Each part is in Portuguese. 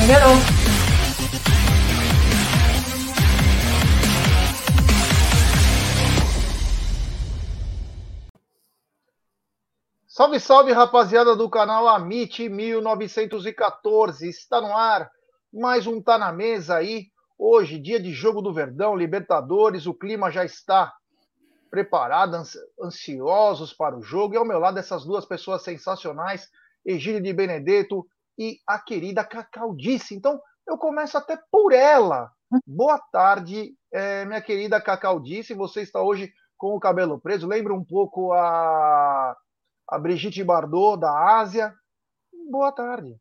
Melhorou. Salve, salve, rapaziada do canal Amit 1914. Está no ar mais um Tá na Mesa aí. Hoje, dia de jogo do Verdão, Libertadores. O clima já está preparado, ansiosos para o jogo. E ao meu lado, essas duas pessoas sensacionais, Egílio de Benedetto e a querida Cacau Disse. Então, eu começo até por ela. Boa tarde, é, minha querida Cacau Disse. Você está hoje com o cabelo preso. Lembra um pouco a a Brigitte Bardot, da Ásia. Boa tarde.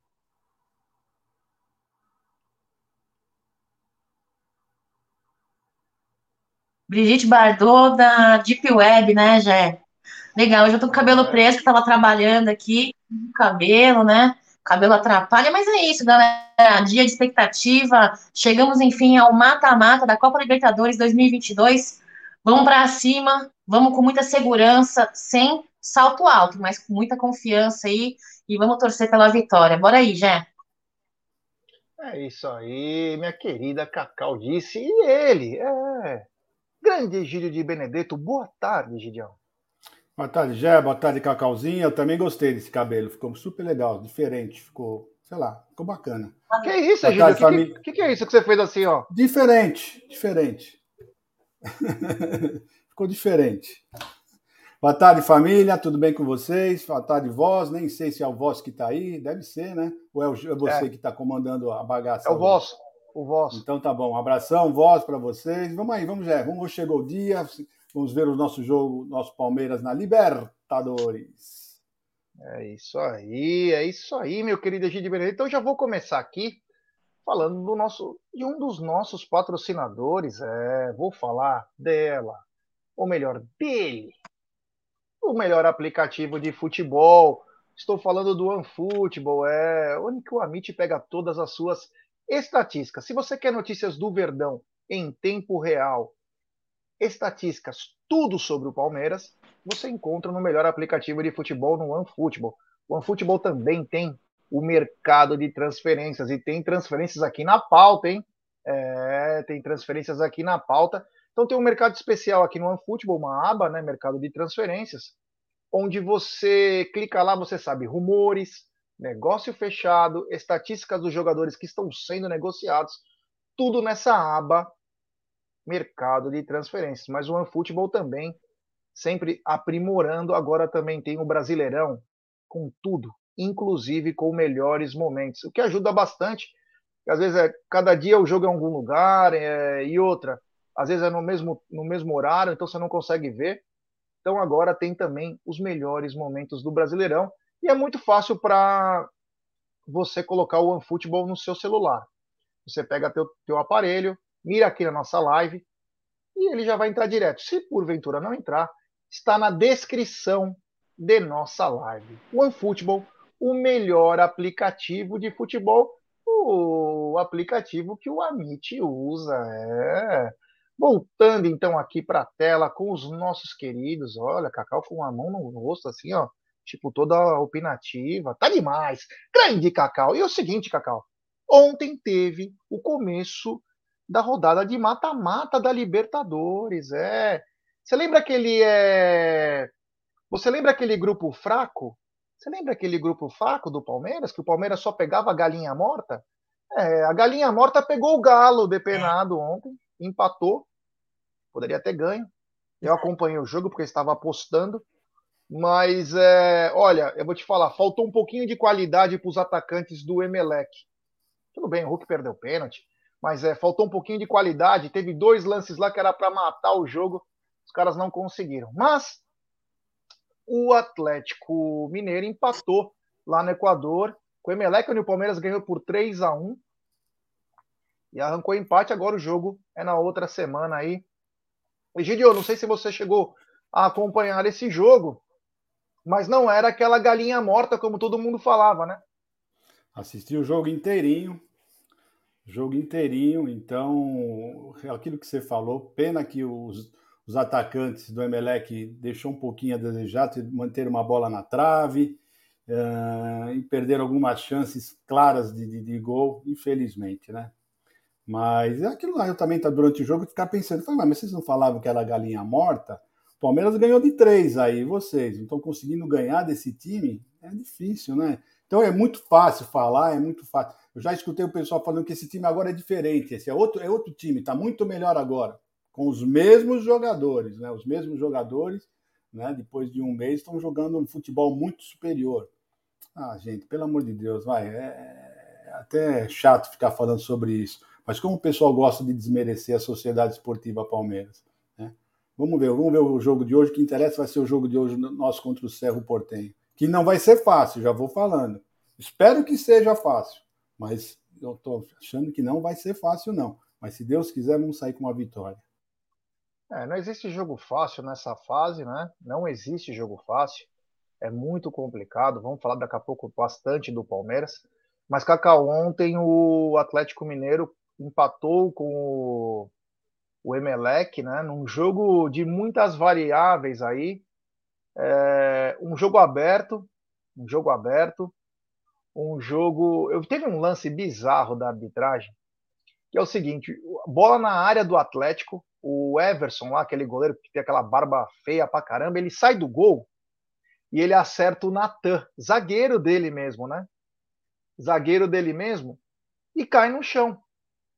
Brigitte Bardot, da Deep Web, né, Jé? Legal, eu já tô com o cabelo preso, que tava trabalhando aqui, cabelo, né? Cabelo atrapalha, mas é isso, galera. Dia de expectativa. Chegamos, enfim, ao mata-mata da Copa Libertadores 2022. Vamos para cima, vamos com muita segurança, sem salto alto, mas com muita confiança aí e vamos torcer pela vitória. Bora aí, Jé. É isso aí, minha querida Cacau disse. E ele, é. Grande Egídio de Benedetto. Boa tarde, Gidião. Boa tarde, Jé. Boa tarde, Cacauzinha. Eu também gostei desse cabelo. Ficou super legal, diferente. Ficou, sei lá, ficou bacana. Que é isso, Egídio? O que, família... que, que, é isso que você fez assim, ó? Diferente, diferente. ficou diferente. Boa tarde, família. Tudo bem com vocês? Boa tarde, voz. Nem sei se é o voz que está aí. Deve ser, né? Ou é, é você é. que está comandando a bagaça? É o voz. O voz. Então tá bom. Um abração, voz para vocês. Vamos aí, vamos já. Vamos, chegou o dia. Vamos ver o nosso jogo, nosso Palmeiras na Libertadores. É isso aí, é isso aí, meu querido Egídio Benedito. Então já vou começar aqui falando do nosso, de um dos nossos patrocinadores. É, vou falar dela, ou melhor, dele o melhor aplicativo de futebol. Estou falando do OneFootball, é onde o Amit pega todas as suas estatísticas. Se você quer notícias do Verdão em tempo real, estatísticas, tudo sobre o Palmeiras, você encontra no melhor aplicativo de futebol no OneFootball. O OneFootball também tem o mercado de transferências e tem transferências aqui na pauta, hein? É, tem transferências aqui na pauta. Então tem um mercado especial aqui no OneFootball, uma aba, né, mercado de transferências, onde você clica lá, você sabe rumores, negócio fechado, estatísticas dos jogadores que estão sendo negociados, tudo nessa aba mercado de transferências. Mas o OneFootball também sempre aprimorando, agora também tem o Brasileirão com tudo, inclusive com melhores momentos, o que ajuda bastante. Às vezes é cada dia o jogo é em algum lugar é, e outra às vezes é no mesmo, no mesmo horário, então você não consegue ver. Então agora tem também os melhores momentos do Brasileirão e é muito fácil para você colocar o OneFootball no seu celular. Você pega teu, teu aparelho, mira aqui na nossa live e ele já vai entrar direto. Se porventura não entrar, está na descrição de nossa live. OneFootball, o melhor aplicativo de futebol, o aplicativo que o Amit usa. É. Voltando então aqui para a tela com os nossos queridos, olha, Cacau com a mão no rosto, assim, ó, tipo toda opinativa, tá demais, grande Cacau. E é o seguinte, Cacau, ontem teve o começo da rodada de mata-mata da Libertadores, é. Você lembra aquele é... Você lembra aquele grupo fraco? Você lembra aquele grupo fraco do Palmeiras que o Palmeiras só pegava a galinha morta? É, a galinha morta pegou o galo depenado ontem, empatou poderia ter ganho. Eu acompanhei o jogo porque estava apostando. Mas, é, olha, eu vou te falar, faltou um pouquinho de qualidade para os atacantes do Emelec. Tudo bem, o Hulk perdeu pênalti, mas é, faltou um pouquinho de qualidade. Teve dois lances lá que era para matar o jogo, os caras não conseguiram. Mas o Atlético Mineiro empatou lá no Equador com o Emelec, onde o Palmeiras ganhou por 3 a 1 e arrancou empate. Agora o jogo é na outra semana aí, Egidio, não sei se você chegou a acompanhar esse jogo, mas não era aquela galinha morta como todo mundo falava, né? Assisti o jogo inteirinho, jogo inteirinho, então aquilo que você falou, pena que os, os atacantes do Emelec deixou um pouquinho a desejar, manter uma bola na trave, uh, e perderam algumas chances claras de, de, de, gol, infelizmente, né? Mas é aquilo lá, eu também tá durante o jogo ficar pensando, falei, mas vocês não falavam que era galinha morta? O Palmeiras ganhou de três aí, vocês não estão conseguindo ganhar desse time? É difícil, né? Então é muito fácil falar, é muito fácil. Eu já escutei o pessoal falando que esse time agora é diferente, esse é outro, é outro time, está muito melhor agora, com os mesmos jogadores, né? Os mesmos jogadores, né? Depois de um mês estão jogando um futebol muito superior. Ah, gente, pelo amor de Deus, vai, é, é até chato ficar falando sobre isso. Mas como o pessoal gosta de desmerecer a Sociedade Esportiva Palmeiras, né? Vamos ver, vamos ver o jogo de hoje. O que interessa vai ser o jogo de hoje nosso contra o Cerro Portenho que não vai ser fácil, já vou falando. Espero que seja fácil, mas eu estou achando que não vai ser fácil, não. Mas se Deus quiser, vamos sair com uma vitória. É, não existe jogo fácil nessa fase, né? Não existe jogo fácil. É muito complicado. Vamos falar daqui a pouco bastante do Palmeiras. Mas, Cacau, ontem o Atlético Mineiro empatou com o, o Emelec, né? Num jogo de muitas variáveis aí. É, um jogo aberto, um jogo aberto, um jogo. Eu teve um lance bizarro da arbitragem, que é o seguinte: bola na área do Atlético, o Everson lá, aquele goleiro que tem aquela barba feia pra caramba, ele sai do gol e ele acerta o Natan, zagueiro dele mesmo, né? Zagueiro dele mesmo, e cai no chão.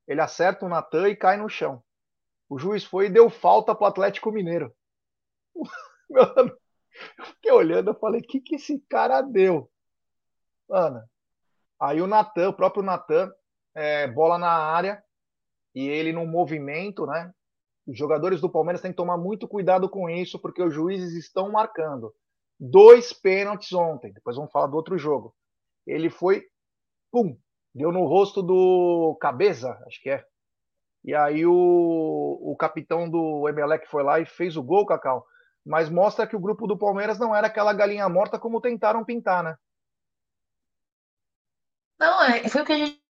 Ele acerta o Natan e cai no chão. O juiz foi e deu falta pro Atlético Mineiro. Mano, eu fiquei olhando, eu falei, o que, que esse cara deu? Mano, aí o Natan, o próprio Natan, é, bola na área, e ele no movimento, né? Os jogadores do Palmeiras têm que tomar muito cuidado com isso, porque os juízes estão marcando dois pênaltis ontem. Depois vamos falar do outro jogo. Ele foi, pum, deu no rosto do Cabeça, acho que é. E aí o, o capitão do Emelec foi lá e fez o gol, Cacau mas mostra que o grupo do Palmeiras não era aquela galinha morta como tentaram pintar, né? Não, é, foi o que a gente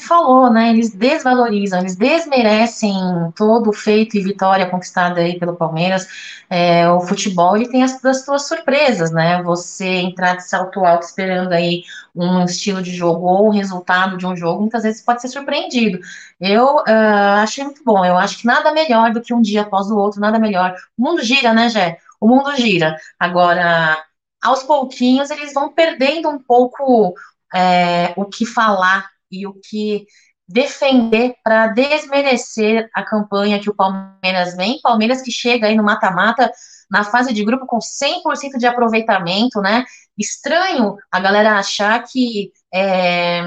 falou, né? Eles desvalorizam, eles desmerecem todo o feito e vitória conquistada aí pelo Palmeiras. É, o futebol ele tem as, as suas surpresas, né? Você entrar de salto alto esperando aí um estilo de jogo ou um resultado de um jogo, muitas vezes pode ser surpreendido. Eu uh, achei muito bom. Eu acho que nada melhor do que um dia após o outro, nada melhor. O mundo gira, né, Jé? O mundo gira. Agora, aos pouquinhos, eles vão perdendo um pouco é, o que falar e o que defender para desmerecer a campanha que o Palmeiras vem. Palmeiras que chega aí no mata-mata, na fase de grupo com 100% de aproveitamento, né? Estranho a galera achar que é,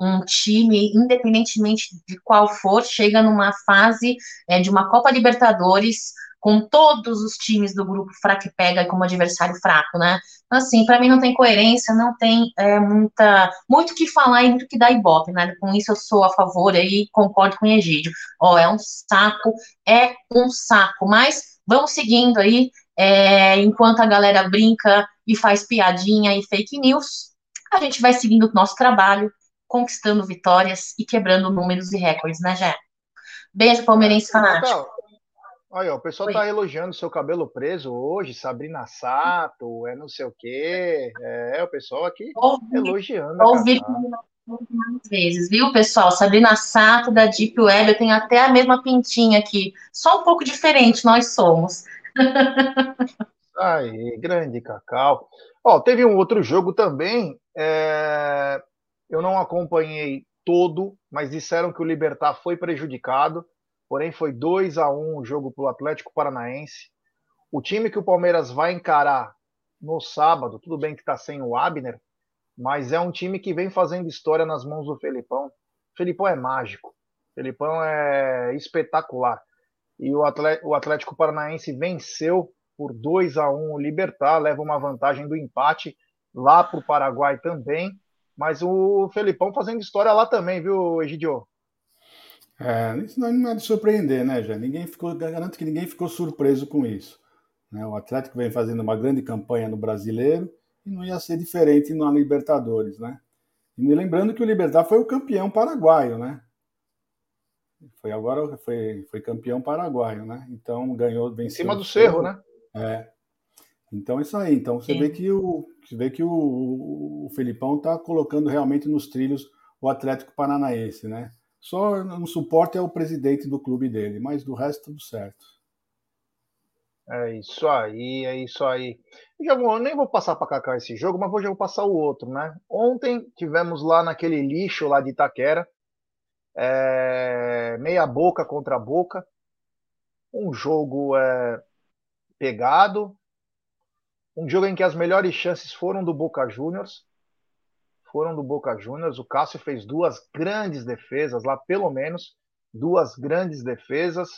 um time, independentemente de qual for, chega numa fase é, de uma Copa Libertadores com todos os times do grupo fraco pega como adversário fraco, né? Então, assim, para mim não tem coerência, não tem é, muita, muito que falar e muito que dar ibope, né? Com isso eu sou a favor aí, concordo com o Egídio. Ó, é um saco, é um saco, mas vamos seguindo aí, é, enquanto a galera brinca e faz piadinha e fake news, a gente vai seguindo o nosso trabalho, conquistando vitórias e quebrando números e recordes, né, Jé? Beijo, palmeirense fanático. Olha, o pessoal está elogiando seu cabelo preso hoje, Sabrina Sato, é não sei o quê. É, o pessoal aqui ouvi, elogiando. Ouvi mais vezes, viu, pessoal? Sabrina Sato, da Deep Web, eu tenho até a mesma pintinha aqui. Só um pouco diferente, nós somos. Aí, grande Cacau. Ó, teve um outro jogo também. É... Eu não acompanhei todo, mas disseram que o Libertar foi prejudicado porém foi 2 a 1 o jogo para o Atlético Paranaense. O time que o Palmeiras vai encarar no sábado, tudo bem que está sem o Abner, mas é um time que vem fazendo história nas mãos do Felipão. O Felipão é mágico, o Felipão é espetacular. E o Atlético Paranaense venceu por 2 a 1 o Libertar, leva uma vantagem do empate lá para o Paraguai também. Mas o Felipão fazendo história lá também, viu, Egidio? É, isso não é de surpreender, né, já? Ninguém ficou, garanto que ninguém ficou surpreso com isso. Né? O Atlético vem fazendo uma grande campanha no Brasileiro e não ia ser diferente na Libertadores, né? E me lembrando que o Libertar foi o campeão paraguaio, né? Foi agora foi, foi campeão paraguaio, né? Então ganhou, venceu. Em cima do Cerro, né? É. Então é isso aí. Então você Sim. vê que o você vê que o, o Felipão está colocando realmente nos trilhos o Atlético Paranaense, né? Só no suporte é o presidente do clube dele, mas do resto tudo certo. É isso aí, é isso aí. Já vou, nem vou passar para Cacá esse jogo, mas hoje eu vou passar o outro, né? Ontem tivemos lá naquele lixo lá de Itaquera, é, meia boca contra boca, um jogo é, pegado, um jogo em que as melhores chances foram do Boca Juniors, foram do Boca Juniors. O Cássio fez duas grandes defesas lá, pelo menos duas grandes defesas.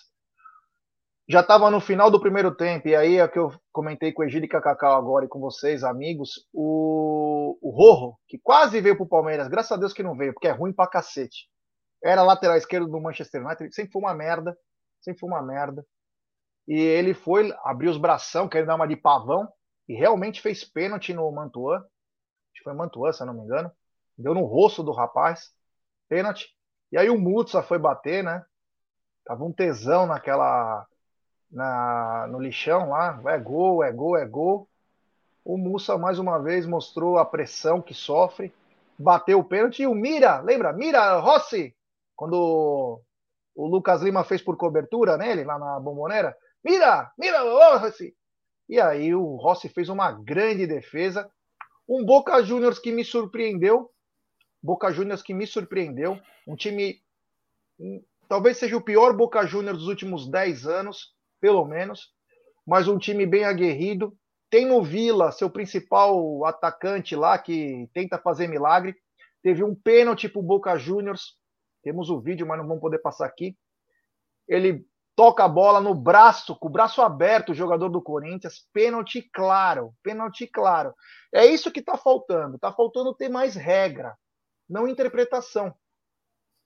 Já estava no final do primeiro tempo, e aí é que eu comentei com o Egílio Cacau agora e com vocês, amigos. O, o Rojo, que quase veio para o Palmeiras, graças a Deus que não veio, porque é ruim pra cacete. Era lateral esquerdo do Manchester United, sempre foi uma merda, sempre foi uma merda. E ele foi, abriu os bração, querendo dar uma de pavão, e realmente fez pênalti no Mantuan que foi Mantuan, se eu não me engano, deu no rosto do rapaz, pênalti. E aí o Mutsa foi bater, né? Tava um tesão naquela. Na, no lixão lá, é gol, é gol, é gol. O Mussa mais uma vez mostrou a pressão que sofre, bateu o pênalti e o Mira, lembra? Mira Rossi, quando o Lucas Lima fez por cobertura nele lá na Bombonera. Mira, mira, Rossi. E aí o Rossi fez uma grande defesa um Boca Juniors que me surpreendeu. Boca Juniors que me surpreendeu. Um time. Talvez seja o pior Boca Juniors dos últimos 10 anos, pelo menos. Mas um time bem aguerrido. Tem no Vila, seu principal atacante lá, que tenta fazer milagre. Teve um pênalti para o Boca Juniors. Temos o vídeo, mas não vamos poder passar aqui. Ele toca a bola no braço, com o braço aberto, o jogador do Corinthians, pênalti claro, pênalti claro. É isso que está faltando, está faltando ter mais regra, não interpretação.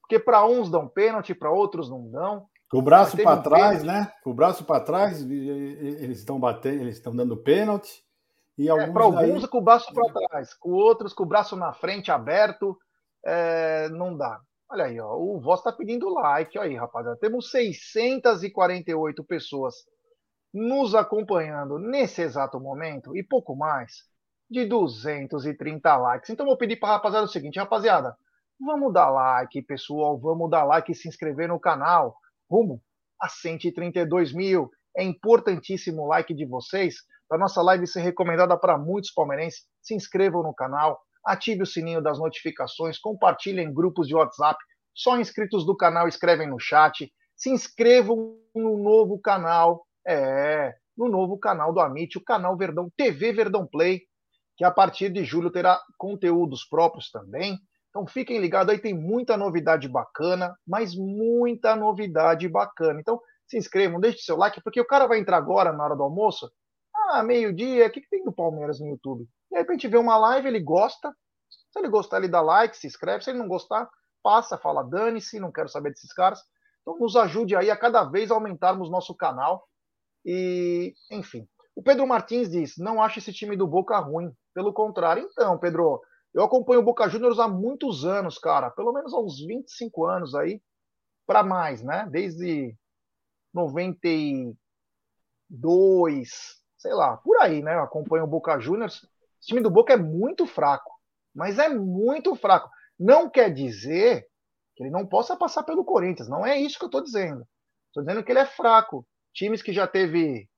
Porque para uns dão pênalti, para outros não dão. Com o braço para trás, pênalti. né? Com o braço para trás, eles estão batendo, eles estão dando pênalti. E alguns é, para alguns com o braço para trás, com outros com o braço na frente aberto, é, não dá. Olha aí, ó, o Voz está pedindo like. Olha aí, rapaziada. Temos 648 pessoas nos acompanhando nesse exato momento e pouco mais de 230 likes. Então, vou pedir para a rapaziada o seguinte, rapaziada. Vamos dar like, pessoal. Vamos dar like e se inscrever no canal. Rumo a 132 mil. É importantíssimo o like de vocês para nossa live ser recomendada para muitos palmeirenses. Se inscrevam no canal, ative o sininho das notificações, compartilhe em grupos de WhatsApp. Só inscritos do canal escrevem no chat. Se inscrevam no novo canal, é, no novo canal do Amit, o canal Verdão TV Verdão Play, que a partir de julho terá conteúdos próprios também. Então fiquem ligados aí, tem muita novidade bacana, mas muita novidade bacana. Então se inscrevam, deixe seu like, porque o cara vai entrar agora na hora do almoço. Ah, meio-dia, o que, que tem do Palmeiras no YouTube? De repente vê uma live, ele gosta. Se ele gostar, ele dá like, se inscreve. Se ele não gostar, passa, fala, dane-se, não quero saber desses caras. Então nos ajude aí a cada vez aumentarmos nosso canal. E, enfim. O Pedro Martins diz: não acho esse time do Boca ruim. Pelo contrário, então, Pedro, eu acompanho o Boca Juniors há muitos anos, cara. Pelo menos há uns 25 anos aí, para mais, né? Desde 92, sei lá, por aí, né? Eu acompanho o Boca Juniors. O time do Boca é muito fraco, mas é muito fraco. Não quer dizer que ele não possa passar pelo Corinthians, não é isso que eu estou dizendo. Estou dizendo que ele é fraco. Times que já teve,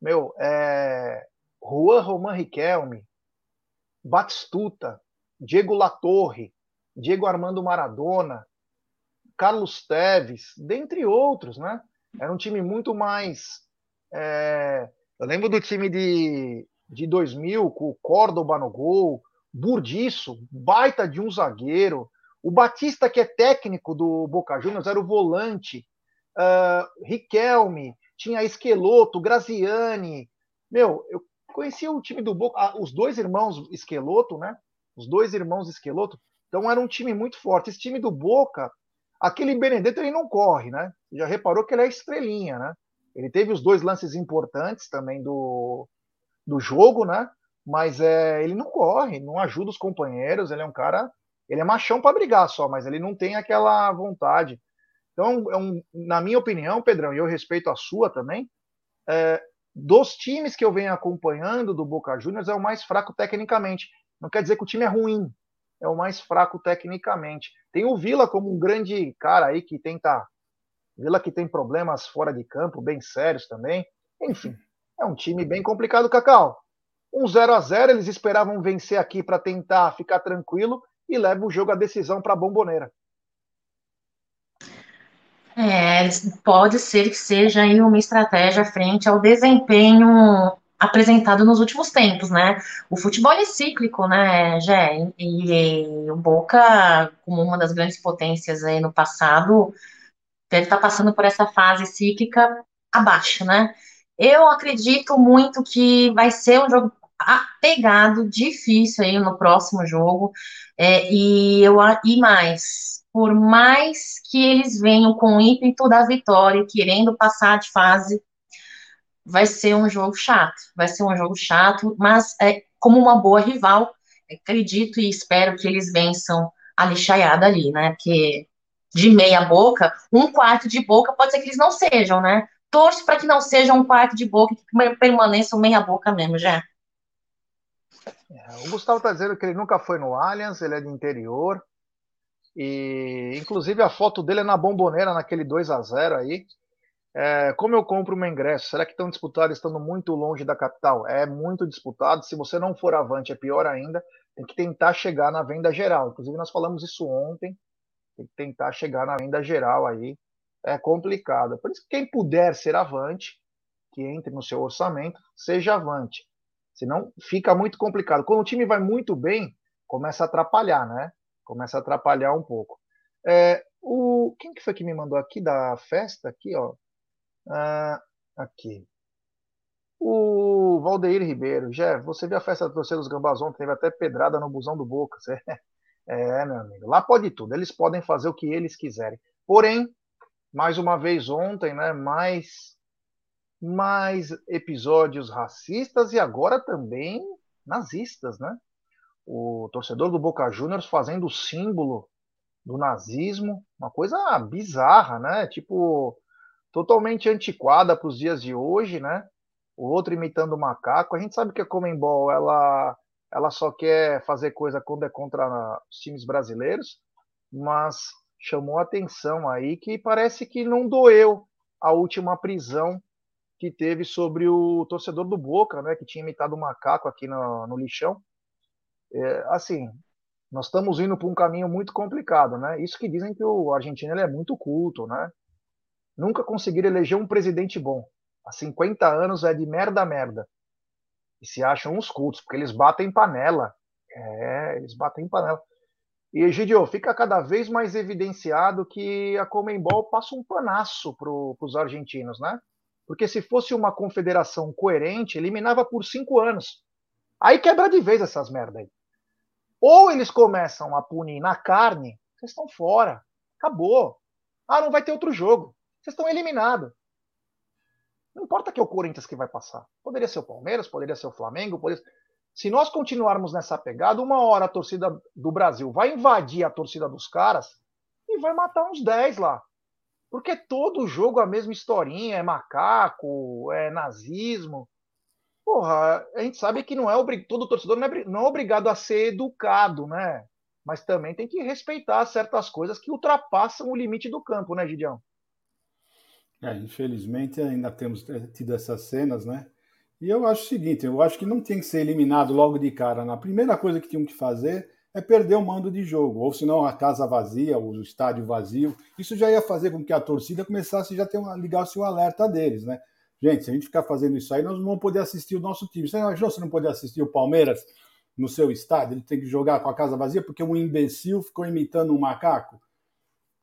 meu, é, Juan Roman Riquelme, Batistuta, Diego Latorre, Diego Armando Maradona, Carlos Teves, dentre outros, né? Era um time muito mais. É... Eu lembro do time de, de 2000, com o Córdoba no gol, Burdiço, baita de um zagueiro. O Batista, que é técnico do Boca Juniors, era o volante. Uh, Riquelme, tinha Esqueloto, Graziani. Meu, eu conhecia o time do Boca, ah, os dois irmãos Esqueloto, né? Os dois irmãos Esqueloto. Então era um time muito forte. Esse time do Boca, aquele Benedetto ele não corre, né? Já reparou que ele é estrelinha, né? Ele teve os dois lances importantes também do, do jogo, né? mas é, ele não corre, não ajuda os companheiros, ele é um cara, ele é machão para brigar só, mas ele não tem aquela vontade. Então, é um, na minha opinião, Pedrão, e eu respeito a sua também, é, dos times que eu venho acompanhando do Boca Juniors, é o mais fraco tecnicamente. Não quer dizer que o time é ruim, é o mais fraco tecnicamente. Tem o Vila como um grande cara aí que tenta. Vila que tem problemas fora de campo, bem sérios também. Enfim, é um time bem complicado, Cacau. Um 0 a 0 eles esperavam vencer aqui para tentar ficar tranquilo e leva o jogo à decisão para a bomboneira. É, pode ser que seja aí uma estratégia frente ao desempenho apresentado nos últimos tempos, né? O futebol é cíclico, né, Jé? E, e, o Boca, como uma das grandes potências aí no passado, deve estar passando por essa fase cíclica abaixo, né? Eu acredito muito que vai ser um jogo pegado, difícil aí no próximo jogo, é, e eu e mais por mais que eles venham com o ímpeto da vitória, querendo passar de fase, vai ser um jogo chato. Vai ser um jogo chato, mas é, como uma boa rival, acredito e espero que eles vençam a lixaiada ali, né? Porque de meia boca, um quarto de boca pode ser que eles não sejam, né? Torço para que não seja um quarto de boca, que permaneça meia boca mesmo, já. É, o Gustavo está dizendo que ele nunca foi no Allianz, ele é do interior, e inclusive a foto dele é na bomboneira, naquele 2 a 0 aí. É, como eu compro meu ingresso? Será que estão disputados estando muito longe da capital? É muito disputado. Se você não for avante, é pior ainda. Tem que tentar chegar na venda geral. Inclusive, nós falamos isso ontem. Tem que tentar chegar na venda geral aí. É complicado. Por isso que quem puder ser avante, que entre no seu orçamento, seja avante. Senão fica muito complicado. Quando o time vai muito bem, começa a atrapalhar, né? começa a atrapalhar um pouco. É, o, quem que foi que me mandou aqui da festa? Aqui, ó. Ah, aqui. O Valdeir Ribeiro. Jeff, você viu a festa da torcida dos Gambás ontem? Teve até pedrada no busão do Boca. É, meu amigo. Lá pode tudo. Eles podem fazer o que eles quiserem. Porém, mais uma vez ontem, né? Mais, mais episódios racistas e agora também nazistas, né? o torcedor do Boca Juniors fazendo o símbolo do nazismo, uma coisa bizarra, né? Tipo, totalmente antiquada para os dias de hoje, né? O outro imitando o macaco. A gente sabe que a Comembol ela, ela só quer fazer coisa quando é contra os times brasileiros, mas chamou atenção aí que parece que não doeu a última prisão que teve sobre o torcedor do Boca, né? Que tinha imitado o macaco aqui no, no lixão é, assim, nós estamos indo para um caminho muito complicado, né? Isso que dizem que o argentino ele é muito culto, né? Nunca conseguiram eleger um presidente bom. Há 50 anos é de merda a merda. E se acham uns cultos, porque eles batem panela. É, eles batem panela. E, Egidio, fica cada vez mais evidenciado que a Comembol passa um panaço para os argentinos, né? Porque se fosse uma confederação coerente, eliminava por cinco anos. Aí quebra de vez essas merda aí. Ou eles começam a punir na carne, vocês estão fora. Acabou. Ah, não vai ter outro jogo. Vocês estão eliminados. Não importa que é o Corinthians que vai passar. Poderia ser o Palmeiras, poderia ser o Flamengo, poderia... Se nós continuarmos nessa pegada, uma hora a torcida do Brasil vai invadir a torcida dos caras e vai matar uns 10 lá. Porque todo jogo a mesma historinha, é macaco, é nazismo. Porra, a gente sabe que não é todo torcedor não é, não é obrigado a ser educado, né? Mas também tem que respeitar certas coisas que ultrapassam o limite do campo, né, Gideão? É, infelizmente ainda temos tido essas cenas, né? E eu acho o seguinte, eu acho que não tem que ser eliminado logo de cara. Na primeira coisa que tinham que fazer é perder o mando de jogo, ou senão a casa vazia, o estádio vazio. Isso já ia fazer com que a torcida começasse já a ter uma, ligar-se o alerta deles, né? Gente, se a gente ficar fazendo isso aí, nós não vamos poder assistir o nosso time. Você imaginou você não poder assistir o Palmeiras no seu estádio? Ele tem que jogar com a casa vazia porque um imbecil ficou imitando um macaco?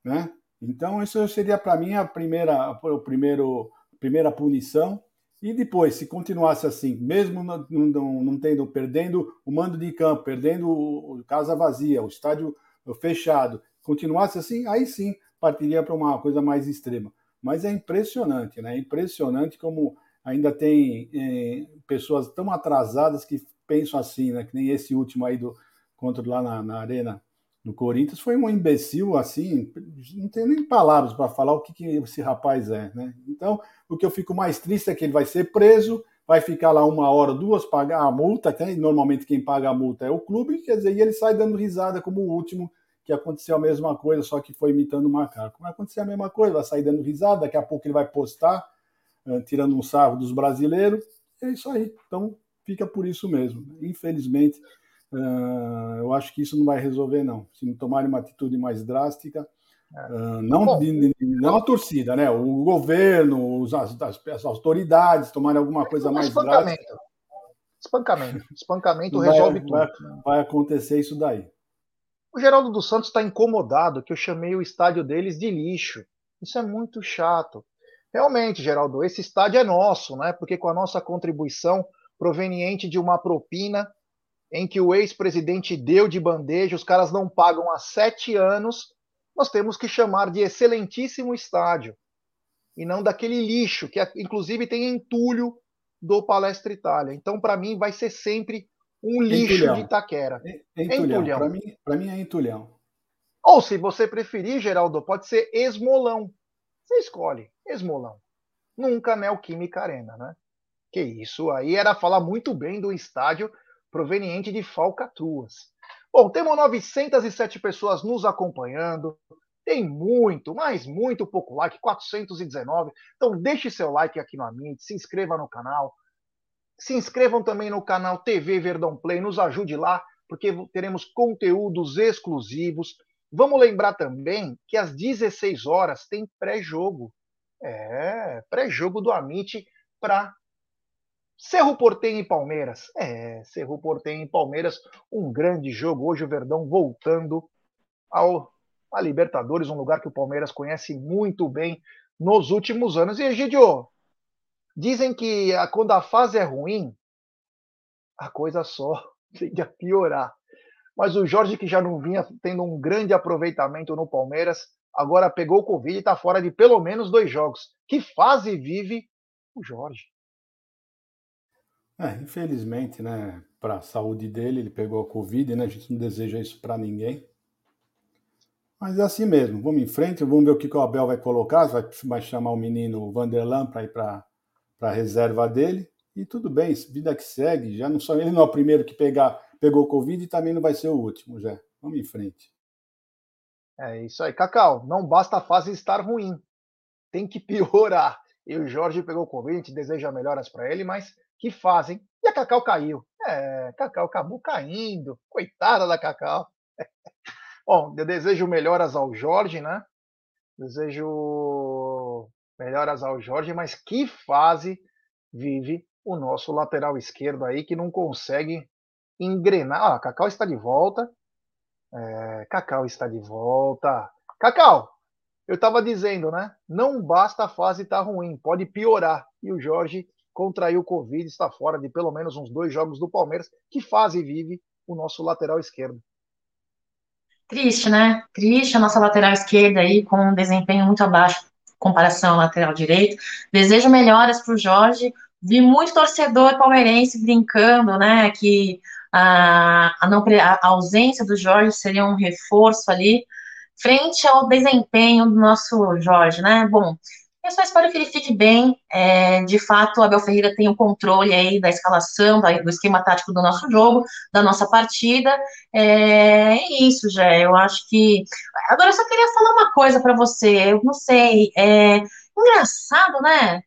Né? Então, isso seria para mim a primeira, o primeiro, primeira punição. E depois, se continuasse assim, mesmo não, não, não tendo, perdendo o mando de campo, perdendo o, casa vazia, o estádio fechado, continuasse assim, aí sim partiria para uma coisa mais extrema. Mas é impressionante, né? É impressionante como ainda tem é, pessoas tão atrasadas que pensam assim, né? Que nem esse último aí do contra lá na, na arena no Corinthians foi um imbecil assim, não tenho nem palavras para falar o que, que, esse rapaz é, né? Então, o que eu fico mais triste é que ele vai ser preso, vai ficar lá uma hora, duas, pagar a multa, que normalmente quem paga a multa é o clube, quer dizer, e ele sai dando risada como o último, que aconteceu a mesma coisa, só que foi imitando o macaco. Vai acontecer a mesma coisa, vai sair dando risada, daqui a pouco ele vai postar, uh, tirando um sarro dos brasileiros, é isso aí. Então, fica por isso mesmo. Infelizmente, Uh, eu acho que isso não vai resolver, não. Se não tomarem uma atitude mais drástica, uh, não, de, não a torcida, né? O governo, os, as, as, autoridades tomarem alguma coisa mais espancamento. drástica. Espancamento. Espancamento resolve vai, tudo. Vai, vai acontecer isso daí. O Geraldo dos Santos está incomodado que eu chamei o estádio deles de lixo. Isso é muito chato. Realmente, Geraldo, esse estádio é nosso, né? Porque com a nossa contribuição proveniente de uma propina em que o ex-presidente deu de bandeja, os caras não pagam há sete anos, nós temos que chamar de excelentíssimo estádio e não daquele lixo que inclusive tem entulho do Palestra Itália. Então, para mim, vai ser sempre um lixo entulhão. de Itaquera. Entulhão. Para mim, mim é entulhão. Ou, se você preferir, Geraldo, pode ser esmolão. Você escolhe, esmolão. Nunca Neoquímica Arena, né? Que isso aí era falar muito bem do estádio proveniente de falcatruas. Bom, temos 907 pessoas nos acompanhando. Tem muito, mas muito pouco like, 419. Então deixe seu like aqui no Amit, se inscreva no canal. Se inscrevam também no canal TV Verdão Play, nos ajude lá, porque teremos conteúdos exclusivos. Vamos lembrar também que às 16 horas tem pré-jogo. É, pré-jogo do Amit para Cerro Portenho e Palmeiras. É, Cerro Portenho e Palmeiras, um grande jogo. Hoje o Verdão voltando ao a Libertadores, um lugar que o Palmeiras conhece muito bem nos últimos anos. E Egidio, dizem que a, quando a fase é ruim, a coisa só tende a piorar. Mas o Jorge, que já não vinha tendo um grande aproveitamento no Palmeiras, agora pegou o Covid e está fora de pelo menos dois jogos. Que fase vive o Jorge? É, infelizmente, né, para a saúde dele, ele pegou a Covid, né? A gente não deseja isso para ninguém. Mas é assim mesmo, vamos em frente, vamos ver o que o Abel vai colocar, vai, vai chamar o menino Vanderlan para ir para a reserva dele. E tudo bem, vida que segue, já não só ele não é o primeiro que pegar, pegou Covid e também não vai ser o último, já. Vamos em frente. É isso aí, Cacau. Não basta a fase estar ruim, tem que piorar. E o Jorge pegou Covid, a gente deseja melhoras para ele, mas que fazem. E a Cacau caiu. É, Cacau acabou caindo. Coitada da Cacau. Bom, eu desejo melhoras ao Jorge, né? Desejo melhoras ao Jorge, mas que fase vive o nosso lateral esquerdo aí que não consegue engrenar. Ah, Cacau está de volta. É, Cacau está de volta. Cacau, eu estava dizendo, né? Não basta a fase estar tá ruim, pode piorar. E o Jorge contraiu o Covid, está fora de pelo menos uns dois jogos do Palmeiras. Que fase vive o nosso lateral esquerdo? Triste, né? Triste a nossa lateral esquerda aí, com um desempenho muito abaixo comparação ao lateral direito. Desejo melhoras para o Jorge. Vi muito torcedor palmeirense brincando, né? Que a, a, não, a ausência do Jorge seria um reforço ali, frente ao desempenho do nosso Jorge, né? Bom, eu só espero que ele fique bem. É, de fato, o Abel Ferreira tem o controle aí da escalação, do esquema tático do nosso jogo, da nossa partida. É, é isso, já. Eu acho que. Agora, eu só queria falar uma coisa para você. Eu não sei. É engraçado, né?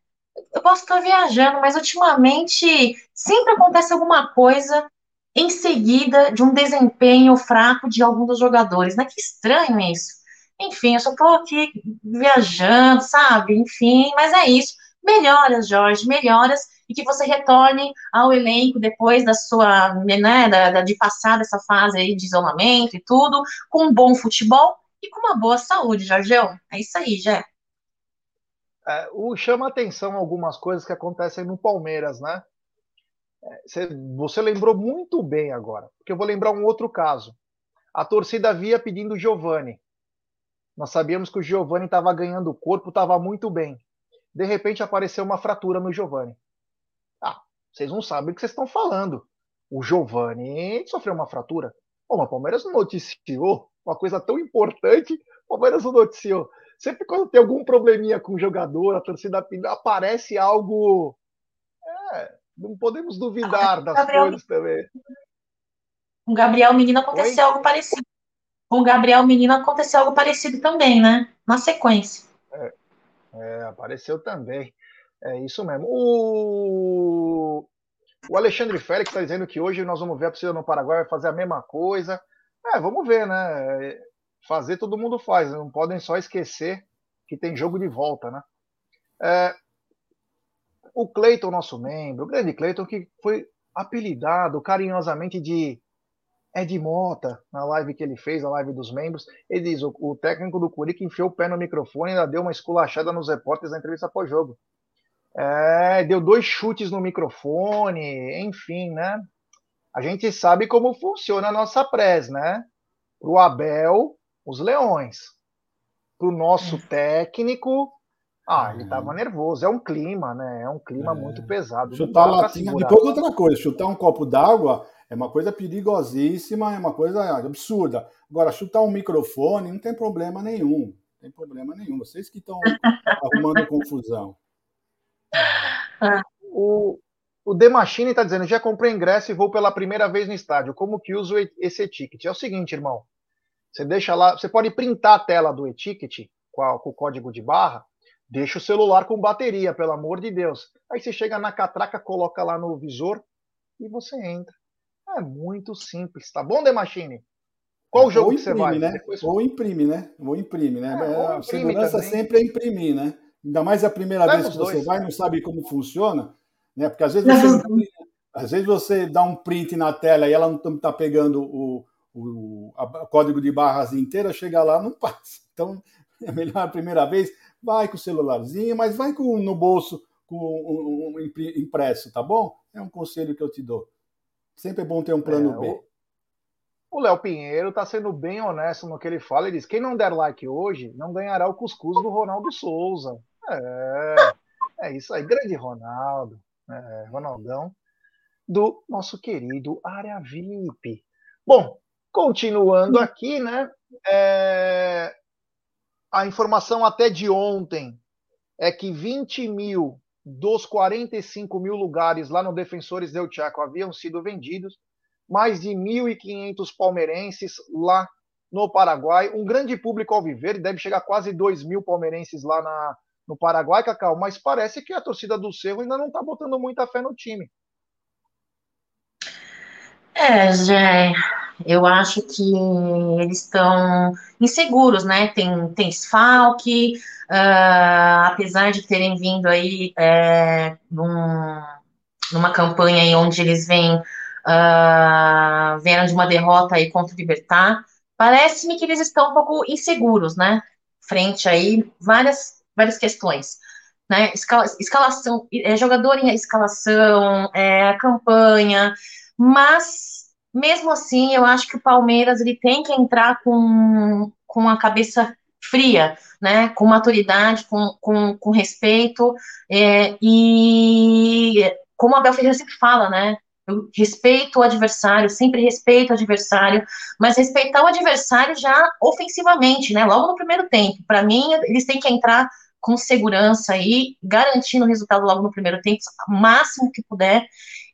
Eu posso estar viajando, mas ultimamente sempre acontece alguma coisa em seguida de um desempenho fraco de algum dos jogadores, né? Que estranho isso. Enfim, eu só tô aqui viajando, sabe? Enfim, mas é isso. Melhoras, Jorge, melhoras e que você retorne ao elenco depois da sua, né, da, da, de passar dessa fase aí de isolamento e tudo, com um bom futebol e com uma boa saúde, Jorgão. É isso aí, Jé. É, o chama atenção algumas coisas que acontecem no Palmeiras, né? É, você, você lembrou muito bem agora, porque eu vou lembrar um outro caso. A torcida via pedindo Giovani. Nós sabíamos que o Giovani estava ganhando corpo, estava muito bem. De repente apareceu uma fratura no Giovani. Ah, vocês não sabem o que vocês estão falando. O Giovani sofreu uma fratura. Bom, o Palmeiras não noticiou. uma coisa tão importante, o Palmeiras não noticiou. Sempre quando tem algum probleminha com o jogador, a torcida aparece algo. É, não podemos duvidar das Gabriel, coisas também. Com o Gabriel Menino aconteceu Oi? algo parecido. Com o Gabriel Menino aconteceu algo parecido também, né? Na sequência. É, é, apareceu também. É isso mesmo. O, o Alexandre Félix está dizendo que hoje nós vamos ver a torcida no Paraguai vai fazer a mesma coisa. É, vamos ver, né? Fazer todo mundo faz, não podem só esquecer que tem jogo de volta, né? É, o Cleiton, nosso membro, o grande Cleiton, que foi apelidado carinhosamente de Ed Mota, na live que ele fez, a live dos membros, ele diz: o, o técnico do Curica enfiou o pé no microfone e ainda deu uma esculachada nos repórteres na entrevista pós-jogo. É, deu dois chutes no microfone, enfim, né? A gente sabe como funciona a nossa press, né? Pro Abel, os leões. Pro nosso é. técnico, ah, ele tava é. nervoso. É um clima, né? É um clima é. muito pesado. Chutar latinha. Depois outra coisa, chutar um copo d'água é uma coisa perigosíssima, é uma coisa absurda. Agora, chutar um microfone não tem problema nenhum. Não tem problema nenhum. Vocês que estão arrumando confusão. O, o The Machine está dizendo: já comprei ingresso e vou pela primeira vez no estádio. Como que uso esse ticket? É o seguinte, irmão. Você deixa lá, você pode printar a tela do e-ticket com, com, o código de barra, deixa o celular com bateria, pelo amor de Deus. Aí você chega na catraca, coloca lá no visor e você entra. É muito simples, tá bom, The Machine? Qual é, jogo imprime, que você vai? Né? Depois... Ou imprime, né? Ou imprime, né? É, ou imprime a segurança também. sempre é imprimir, né? Ainda mais a primeira vez que você vai e não sabe como funciona, né? Porque às vezes você, às vezes você dá um print na tela e ela não está pegando o, o a, código de barras inteira, chega lá não passa. Então é melhor a primeira vez, vai com o celularzinho, mas vai com no bolso com um, um impresso, tá bom? É um conselho que eu te dou. Sempre é bom ter um plano é, B. O Léo Pinheiro está sendo bem honesto no que ele fala. Ele diz: quem não der like hoje não ganhará o cuscuz do Ronaldo Souza. É, é isso aí, grande Ronaldo, é, Ronaldão, do nosso querido Área VIP. Bom, continuando aqui, né? É, a informação até de ontem é que 20 mil dos 45 mil lugares lá no Defensores del Chaco haviam sido vendidos, mais de 1.500 palmeirenses lá no Paraguai, um grande público ao viver, deve chegar quase 2 mil palmeirenses lá na, no Paraguai, Cacau, mas parece que a torcida do Cerro ainda não está botando muita fé no time. É, Jé, eu acho que eles estão inseguros, né? Tem, tem desfalque, uh, apesar de terem vindo aí é, num, numa campanha aí onde eles vêm, uh, vieram de uma derrota aí contra o Libertar, parece-me que eles estão um pouco inseguros, né? Frente aí várias várias questões. Né, escala, escalação, é, jogador em escalação, é, campanha, mas mesmo assim eu acho que o Palmeiras ele tem que entrar com, com a cabeça fria, né, com maturidade, com, com, com respeito, é, e como a Abel Ferreira sempre fala, né, eu respeito o adversário, sempre respeito o adversário, mas respeitar o adversário já ofensivamente, né, logo no primeiro tempo. Para mim, eles têm que entrar com segurança aí, garantindo o resultado logo no primeiro tempo, o máximo que puder.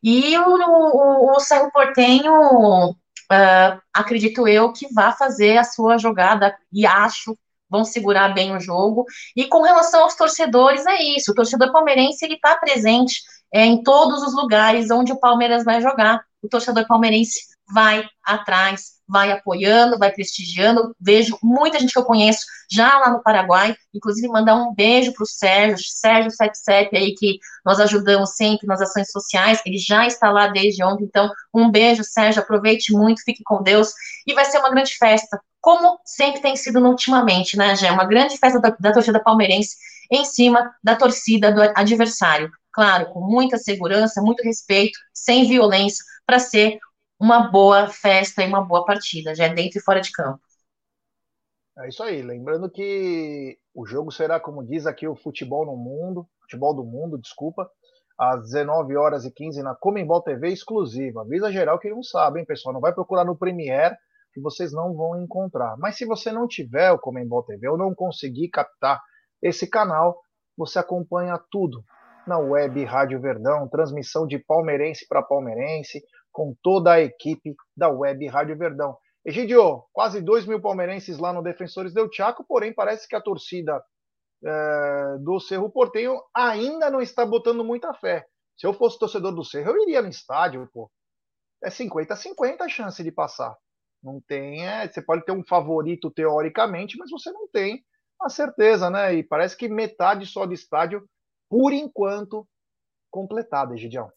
E o, o, o Cerro Portenho, uh, acredito eu, que vai fazer a sua jogada, e acho, vão segurar bem o jogo. E com relação aos torcedores, é isso, o torcedor palmeirense, ele está presente é, em todos os lugares onde o Palmeiras vai jogar. O torcedor palmeirense vai atrás, vai apoiando, vai prestigiando. Vejo muita gente que eu conheço já lá no Paraguai, inclusive mandar um beijo para o Sérgio, Sérgio 77 aí, que nós ajudamos sempre nas ações sociais, ele já está lá desde ontem, então um beijo, Sérgio, aproveite muito, fique com Deus, e vai ser uma grande festa, como sempre tem sido ultimamente, né, Gé? Uma grande festa da, da torcida palmeirense em cima da torcida do adversário. Claro, com muita segurança, muito respeito, sem violência, para ser uma boa festa e uma boa partida, já é dentro e fora de campo. É isso aí. Lembrando que o jogo será, como diz aqui, o futebol no mundo, futebol do mundo, desculpa, às 19 horas e 15 na Comembol TV exclusiva. Avisa geral que não sabe, hein, pessoal? Não vai procurar no Premiere, que vocês não vão encontrar. Mas se você não tiver o Comembol TV ou não conseguir captar esse canal, você acompanha tudo na web Rádio Verdão, transmissão de palmeirense para palmeirense, com toda a equipe da web Rádio Verdão. Egidio, quase 2 mil palmeirenses lá no Defensores del Chaco, porém parece que a torcida é, do Cerro Portenho ainda não está botando muita fé. Se eu fosse torcedor do Cerro, eu iria no estádio, pô. É 50-50 a chance de passar. Não tem. É, você pode ter um favorito teoricamente, mas você não tem a certeza, né? E parece que metade só do estádio, por enquanto, completada, Egidião.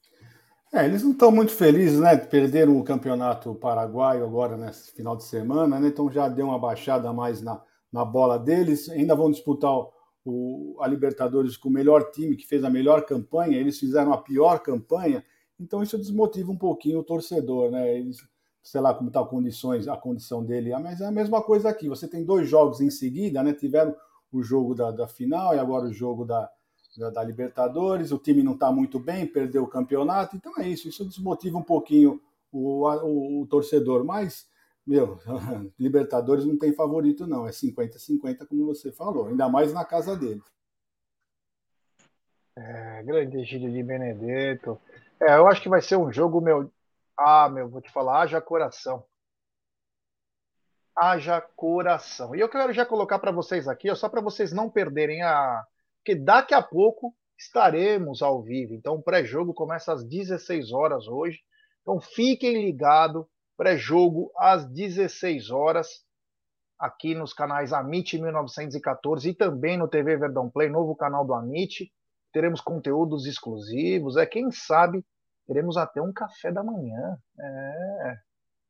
É, eles não estão muito felizes, né? Perderam o campeonato paraguaio agora nesse final de semana, né? Então já deu uma baixada mais na, na bola deles. Ainda vão disputar o, a Libertadores com o melhor time, que fez a melhor campanha. Eles fizeram a pior campanha. Então isso desmotiva um pouquinho o torcedor, né? Eles, sei lá como está condições, a condição dele, mas é a mesma coisa aqui. Você tem dois jogos em seguida, né? Tiveram o jogo da, da final e agora o jogo da, da, Libertadores. O time não está muito bem, perdeu o campeonato. Então é isso. Isso desmotiva um pouquinho o, o, o torcedor. Mas, meu, Libertadores não tem favorito, não. É 50-50, como você falou. Ainda mais na casa dele. É, grande Egílio de Benedetto. É, eu acho que vai ser um jogo, meu, ah, meu, vou te falar, haja coração. Haja coração. E eu quero já colocar para vocês aqui, ó, só para vocês não perderem a. Porque daqui a pouco estaremos ao vivo. Então, o pré-jogo começa às 16 horas hoje. Então, fiquem ligados. Pré-jogo às 16 horas. Aqui nos canais Amit 1914 e também no TV Verdão Play, novo canal do Amit. Teremos conteúdos exclusivos. É quem sabe Teremos até um café da manhã. É,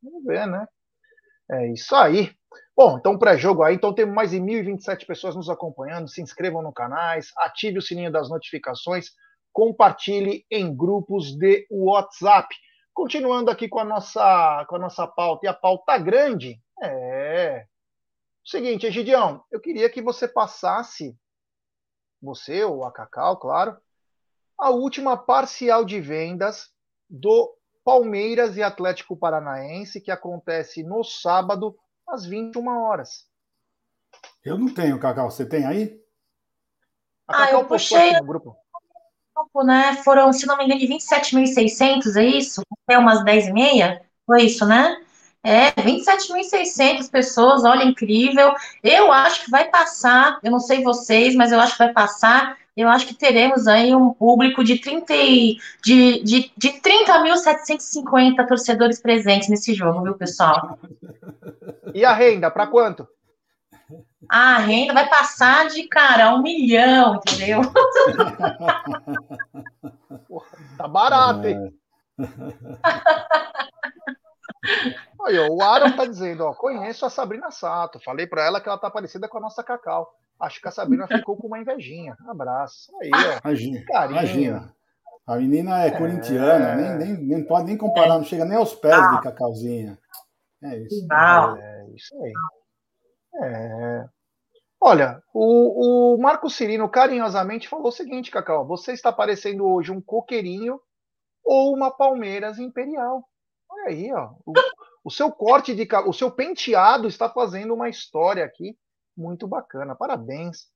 vamos ver, né? É isso aí. Bom, então pré-jogo aí. Então temos mais de 1.027 pessoas nos acompanhando. Se inscrevam no canais, ative o sininho das notificações, compartilhe em grupos de WhatsApp. Continuando aqui com a nossa, com a nossa pauta, e a pauta grande é. Seguinte, Egidião, eu queria que você passasse, você ou a Cacau, claro, a última parcial de vendas do Palmeiras e Atlético Paranaense, que acontece no sábado, às 21 horas. Eu não tenho, Cacau. Você tem aí? A ah, Cacau eu puxei no grupo. Né? Foram, se não me engano, 27.600, é isso? Até umas 10h30? Foi isso, né? É, 27.600 pessoas, olha, incrível. Eu acho que vai passar, eu não sei vocês, mas eu acho que vai passar eu acho que teremos aí um público de, 30, de, de, de 30.750 torcedores presentes nesse jogo, viu, pessoal? E a renda, para quanto? A renda vai passar de, cara, um milhão, entendeu? Porra, tá barato, hein? Olha, o Aaron tá dizendo, ó, conheço a Sabrina Sato. Falei para ela que ela tá parecida com a nossa Cacau. Acho que a Sabrina ficou com uma invejinha. Abraço. Aí, ó. Imagina. Imagina. A menina é, é... corintiana, nem, nem, nem pode nem comparar, não chega nem aos pés ah. de Cacauzinha. É isso. Ah. É isso aí. É. Olha, o, o Marco Cirino carinhosamente falou o seguinte, Cacau: você está parecendo hoje um coqueirinho ou uma Palmeiras Imperial. Olha aí, ó. O, o seu corte de o seu penteado está fazendo uma história aqui muito bacana. Parabéns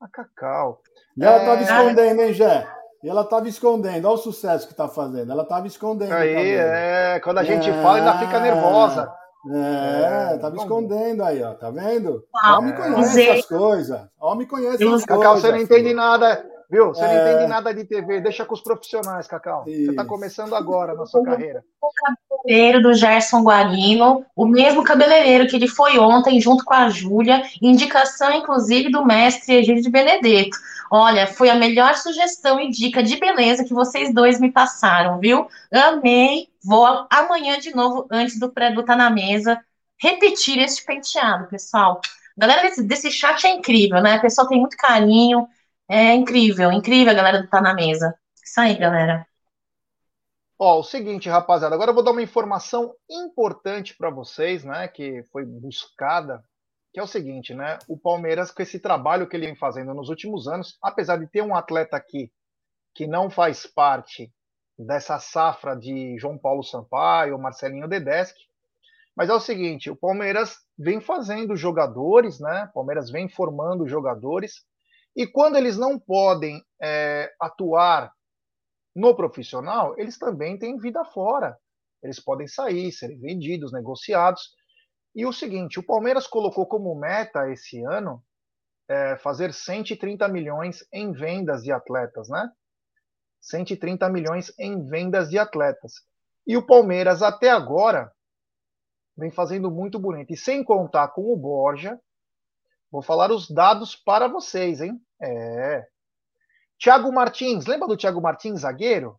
a Cacau. E ela estava é... escondendo, hein, Jé? E ela estava escondendo. Olha o sucesso que está fazendo. Ela estava escondendo. Aí, é. Quando a gente é... fala, ainda fica nervosa. É, é tava escondendo aí, ó. Tá vendo? Ah, Homem conhece as coisas. Homem conhece as Cacau, coisas. você não entende nada. Viu? Você é... não entende nada de TV, deixa com os profissionais, Cacau. Isso. Você está começando agora na sua carreira. O cabeleireiro do Gerson Guarino, o mesmo cabeleireiro que ele foi ontem, junto com a Júlia, indicação, inclusive, do mestre Egídio de Benedetto. Olha, foi a melhor sugestão e dica de beleza que vocês dois me passaram, viu? Amei. Vou amanhã de novo, antes do pré Tá na Mesa, repetir este penteado, pessoal. galera desse, desse chat é incrível, né? O pessoal tem muito carinho, é incrível, incrível a galera do Tá na Mesa. Isso aí, galera. Ó, o seguinte, rapaziada, agora eu vou dar uma informação importante para vocês, né, que foi buscada, que é o seguinte, né, o Palmeiras com esse trabalho que ele vem fazendo nos últimos anos, apesar de ter um atleta aqui que não faz parte dessa safra de João Paulo Sampaio, Marcelinho Dedeschi, Mas é o seguinte, o Palmeiras vem fazendo jogadores, né? O Palmeiras vem formando jogadores, e quando eles não podem é, atuar no profissional, eles também têm vida fora. Eles podem sair, serem vendidos, negociados. E o seguinte, o Palmeiras colocou como meta esse ano é, fazer 130 milhões em vendas de atletas, né? 130 milhões em vendas de atletas. E o Palmeiras, até agora, vem fazendo muito bonito. E sem contar com o Borja, vou falar os dados para vocês, hein? É. Thiago Martins, lembra do Thiago Martins, zagueiro?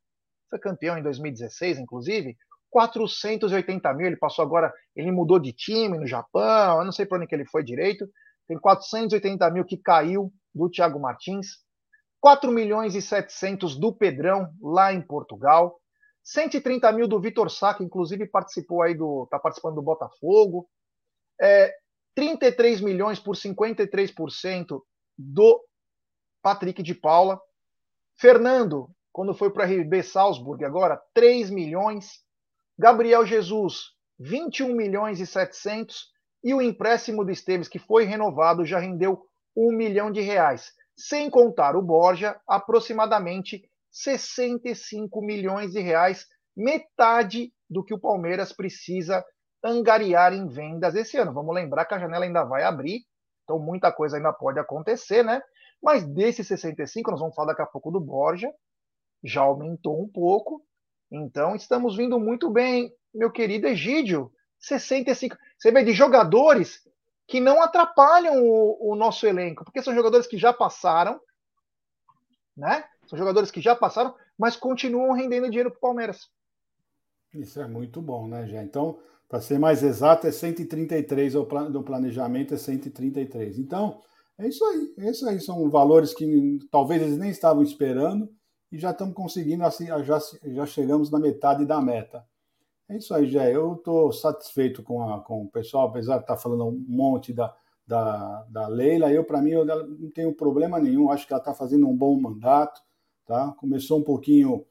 Foi campeão em 2016, inclusive. 480 mil, ele passou agora, ele mudou de time no Japão, eu não sei para onde que ele foi direito. Tem 480 mil que caiu do Thiago Martins. 4 milhões e 700 do Pedrão, lá em Portugal. 130 mil do Vitor Sá, que inclusive participou aí do. está participando do Botafogo. É, 33 milhões por 53% do Patrick de Paula. Fernando, quando foi para RB Salzburg, agora 3 milhões. Gabriel Jesus, 21 milhões e 700. E o empréstimo do Esteves, que foi renovado, já rendeu 1 milhão de reais. Sem contar o Borja, aproximadamente 65 milhões de reais, metade do que o Palmeiras precisa angariar em vendas esse ano. Vamos lembrar que a janela ainda vai abrir, então muita coisa ainda pode acontecer, né? Mas desses 65, nós vamos falar daqui a pouco do Borja, já aumentou um pouco. Então estamos vindo muito bem, meu querido Egídio. 65. Você vê de jogadores que não atrapalham o, o nosso elenco, porque são jogadores que já passaram, né? São jogadores que já passaram, mas continuam rendendo dinheiro para o Palmeiras. Isso é muito bom, né, Jé? Então, para ser mais exato, é 133, do planejamento é 133. Então, é isso aí. É isso aí. São valores que talvez eles nem estavam esperando e já estamos conseguindo, assim, já, já chegamos na metade da meta. É isso aí, Jé. Eu estou satisfeito com, a, com o pessoal, apesar de estar tá falando um monte da, da, da Leila. Eu, para mim, eu não tenho problema nenhum. Acho que ela está fazendo um bom mandato. Tá? Começou um pouquinho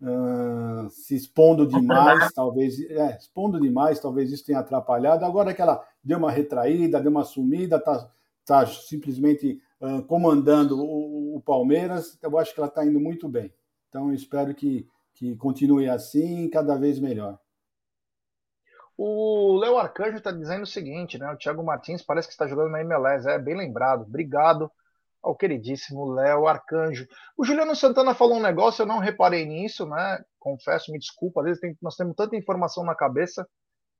uh, se expondo demais, talvez, é, expondo demais, talvez isso tenha atrapalhado. Agora que ela deu uma retraída, deu uma sumida, está tá simplesmente uh, comandando o, o, Palmeiras, eu acho que ela está indo muito bem. Então, espero que, que continue assim, cada vez melhor. O Léo Arcanjo está dizendo o seguinte, né? O Thiago Martins parece que está jogando na MLS, é bem lembrado. Obrigado ao queridíssimo Léo Arcanjo. O Juliano Santana falou um negócio, eu não reparei nisso, né? Confesso, me desculpa, às vezes tem, nós temos tanta informação na cabeça,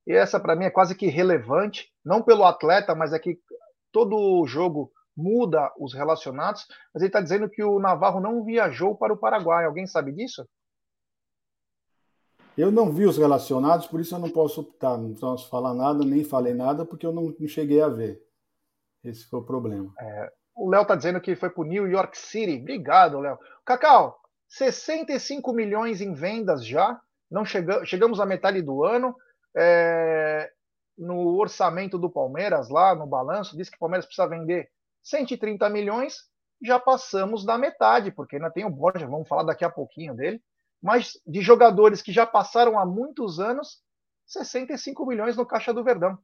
e essa para mim é quase que relevante, não pelo atleta, mas é que todo jogo muda os relacionados, mas ele está dizendo que o Navarro não viajou para o Paraguai. Alguém sabe disso? Eu não vi os relacionados, por isso eu não posso optar, não posso falar nada, nem falei nada, porque eu não, não cheguei a ver. Esse foi o problema. É, o Léo tá dizendo que foi para o New York City. Obrigado, Léo. Cacau, 65 milhões em vendas já. Não chega, chegamos à metade do ano. É, no orçamento do Palmeiras, lá no balanço, diz que o Palmeiras precisa vender 130 milhões. Já passamos da metade, porque ainda tem o Borja, vamos falar daqui a pouquinho dele. Mas de jogadores que já passaram há muitos anos, 65 milhões no Caixa do Verdão.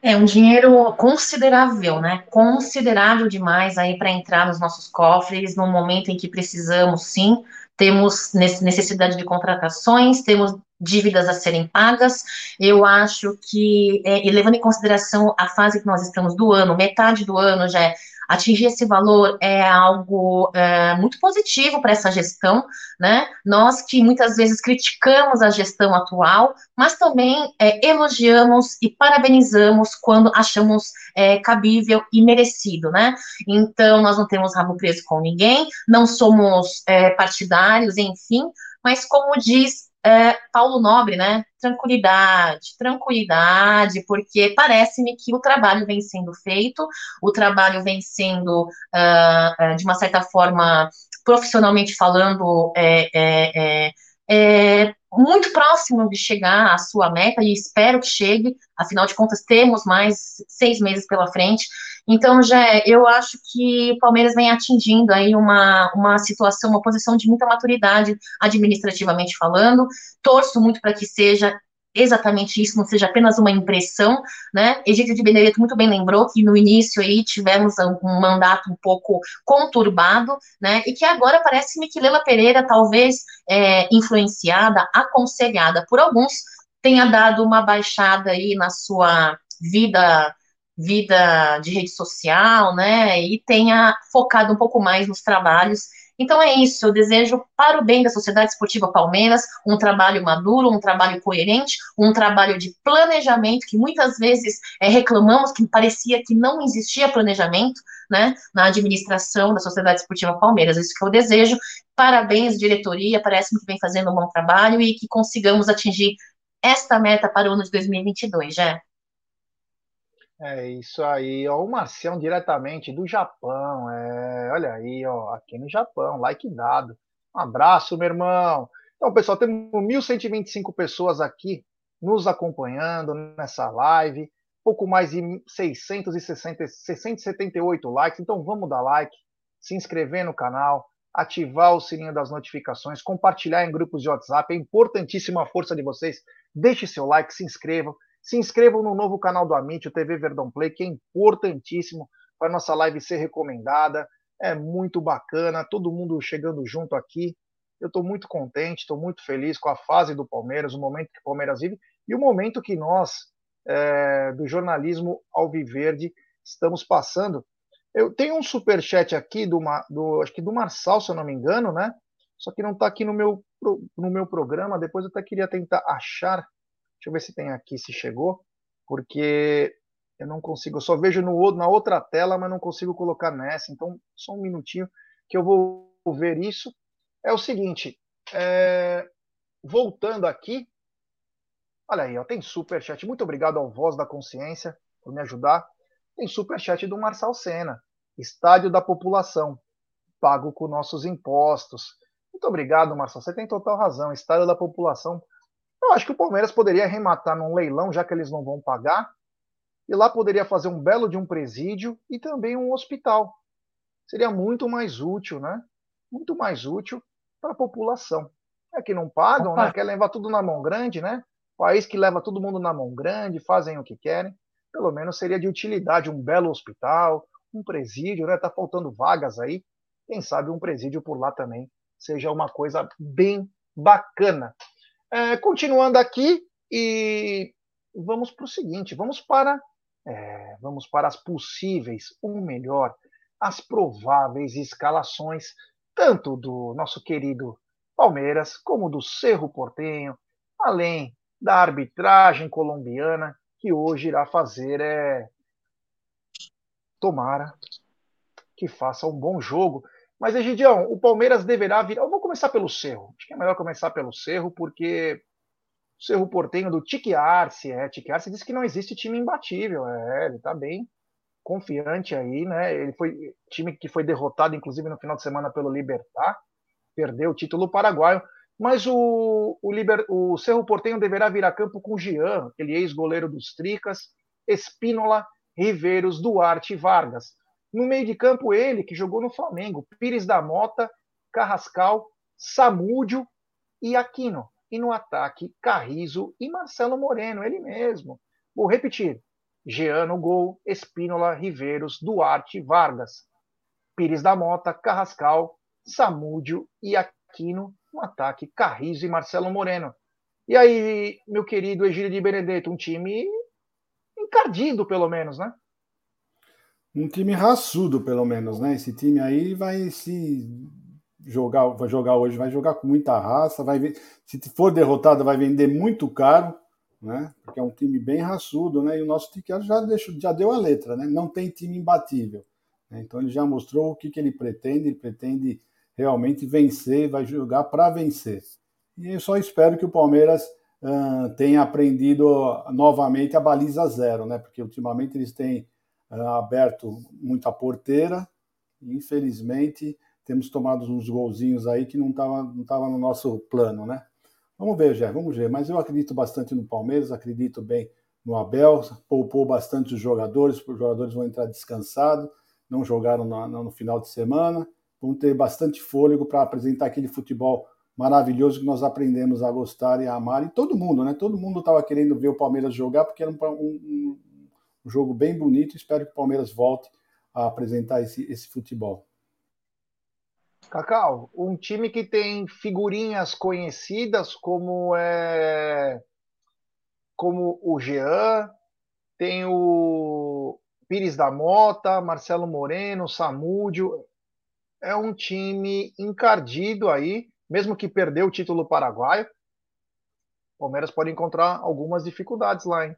É um dinheiro considerável, né? Considerável demais aí para entrar nos nossos cofres no momento em que precisamos, sim. Temos necessidade de contratações, temos dívidas a serem pagas. Eu acho que, é, e levando em consideração a fase que nós estamos do ano, metade do ano já é Atingir esse valor é algo é, muito positivo para essa gestão, né? Nós que muitas vezes criticamos a gestão atual, mas também é, elogiamos e parabenizamos quando achamos é, cabível e merecido, né? Então, nós não temos rabo preso com ninguém, não somos é, partidários, enfim, mas como diz é, Paulo Nobre, né? Tranquilidade, tranquilidade, porque parece-me que o trabalho vem sendo feito, o trabalho vem sendo, uh, de uma certa forma, profissionalmente falando, é, é, é, é, muito próximo de chegar à sua meta, e espero que chegue, afinal de contas, temos mais seis meses pela frente, então, já eu acho que o Palmeiras vem atingindo aí uma, uma situação, uma posição de muita maturidade administrativamente falando. Torço muito para que seja exatamente isso, não seja apenas uma impressão, né? Egídio de Benedetto muito bem lembrou que no início aí tivemos um mandato um pouco conturbado, né? E que agora parece-me que Lela Pereira, talvez é, influenciada, aconselhada por alguns, tenha dado uma baixada aí na sua vida vida de rede social, né? E tenha focado um pouco mais nos trabalhos então é isso, eu desejo para o bem da Sociedade Esportiva Palmeiras um trabalho maduro, um trabalho coerente, um trabalho de planejamento, que muitas vezes é, reclamamos que parecia que não existia planejamento, né, na administração da Sociedade Esportiva Palmeiras. Isso que eu desejo. Parabéns, diretoria, parece-me que vem fazendo um bom trabalho e que consigamos atingir esta meta para o ano de 2022, já. É isso aí, ó, o Marcião diretamente do Japão, é, olha aí, ó, aqui no Japão, like dado. Um abraço, meu irmão. Então, pessoal, temos 1.125 pessoas aqui nos acompanhando nessa live, pouco mais de 660, 678 likes, então vamos dar like, se inscrever no canal, ativar o sininho das notificações, compartilhar em grupos de WhatsApp, é importantíssima a força de vocês. Deixe seu like, se inscrevam. Se inscrevam no novo canal do Amit, o TV Verdão Play, que é importantíssimo para nossa live ser recomendada. É muito bacana, todo mundo chegando junto aqui. Eu estou muito contente, estou muito feliz com a fase do Palmeiras, o momento que o Palmeiras vive e o momento que nós, é, do jornalismo alviverde, estamos passando. Eu tenho um super chat aqui do, do acho que do Marçal, se eu não me engano, né? Só que não está aqui no meu, no meu programa. Depois eu até queria tentar achar Deixa eu ver se tem aqui, se chegou, porque eu não consigo, eu só vejo no, na outra tela, mas não consigo colocar nessa. Então, só um minutinho que eu vou ver isso. É o seguinte, é, voltando aqui, olha aí, ó, tem super chat. Muito obrigado ao Voz da Consciência por me ajudar. Tem super chat do Marçal Sena, Estádio da População, pago com nossos impostos. Muito obrigado, Marçal. Você tem total razão. Estádio da População eu acho que o Palmeiras poderia arrematar num leilão, já que eles não vão pagar, e lá poderia fazer um belo de um presídio e também um hospital. Seria muito mais útil, né? Muito mais útil para a população. É que não pagam, né? Quer levar tudo na mão grande, né? País que leva todo mundo na mão grande, fazem o que querem. Pelo menos seria de utilidade um belo hospital, um presídio, né? Tá faltando vagas aí. Quem sabe um presídio por lá também seja uma coisa bem bacana. É, continuando aqui e vamos para o seguinte, vamos para é, vamos para as possíveis, ou melhor, as prováveis escalações tanto do nosso querido Palmeiras como do Cerro Portenho, além da arbitragem colombiana que hoje irá fazer é tomara que faça um bom jogo mas, Egidião, o Palmeiras deverá virar. Eu vou começar pelo Cerro. Acho que é melhor começar pelo Cerro, porque o Cerro Portenho do Tique Arce, é, Tique Arce disse que não existe time imbatível. É, ele está bem confiante aí, né? Ele foi time que foi derrotado, inclusive, no final de semana pelo Libertar, perdeu o título paraguaio. Mas o, o, Liber, o Cerro Portenho deverá virar campo com Jean, aquele ex-goleiro dos Tricas, Espínola, Riveiros, Duarte e Vargas. No meio de campo, ele, que jogou no Flamengo, Pires da Mota, Carrascal, Samúdio e Aquino. E no ataque, Carrizo e Marcelo Moreno, ele mesmo. Vou repetir. Jean no gol, Espínola, Riveiros, Duarte, Vargas. Pires da Mota, Carrascal, Samúdio e Aquino no ataque, Carrizo e Marcelo Moreno. E aí, meu querido Egílio de Benedetto, um time encardido, pelo menos, né? Um time raçudo, pelo menos, né? Esse time aí vai se jogar, vai jogar hoje, vai jogar com muita raça, vai se for derrotado, vai vender muito caro, né? Porque é um time bem raçudo, né? E o nosso Tiquero já, deixou, já deu a letra, né? Não tem time imbatível. Né? Então ele já mostrou o que, que ele pretende, ele pretende realmente vencer, vai jogar para vencer. E eu só espero que o Palmeiras uh, tenha aprendido novamente a baliza zero, né? Porque ultimamente eles têm aberto muita porteira. Infelizmente, temos tomado uns golzinhos aí que não estava não tava no nosso plano, né? Vamos ver, Jé, vamos ver. Mas eu acredito bastante no Palmeiras, acredito bem no Abel, poupou bastante os jogadores, os jogadores vão entrar descansados, não jogaram no, no final de semana, vão ter bastante fôlego para apresentar aquele futebol maravilhoso que nós aprendemos a gostar e a amar, e todo mundo, né? Todo mundo estava querendo ver o Palmeiras jogar, porque era um, um, um, jogo bem bonito. Espero que o Palmeiras volte a apresentar esse, esse futebol. Cacau, um time que tem figurinhas conhecidas como é como o Jean, tem o Pires da Mota, Marcelo Moreno, Samúdio. É um time encardido aí, mesmo que perdeu o título paraguaio. O Palmeiras pode encontrar algumas dificuldades lá, hein?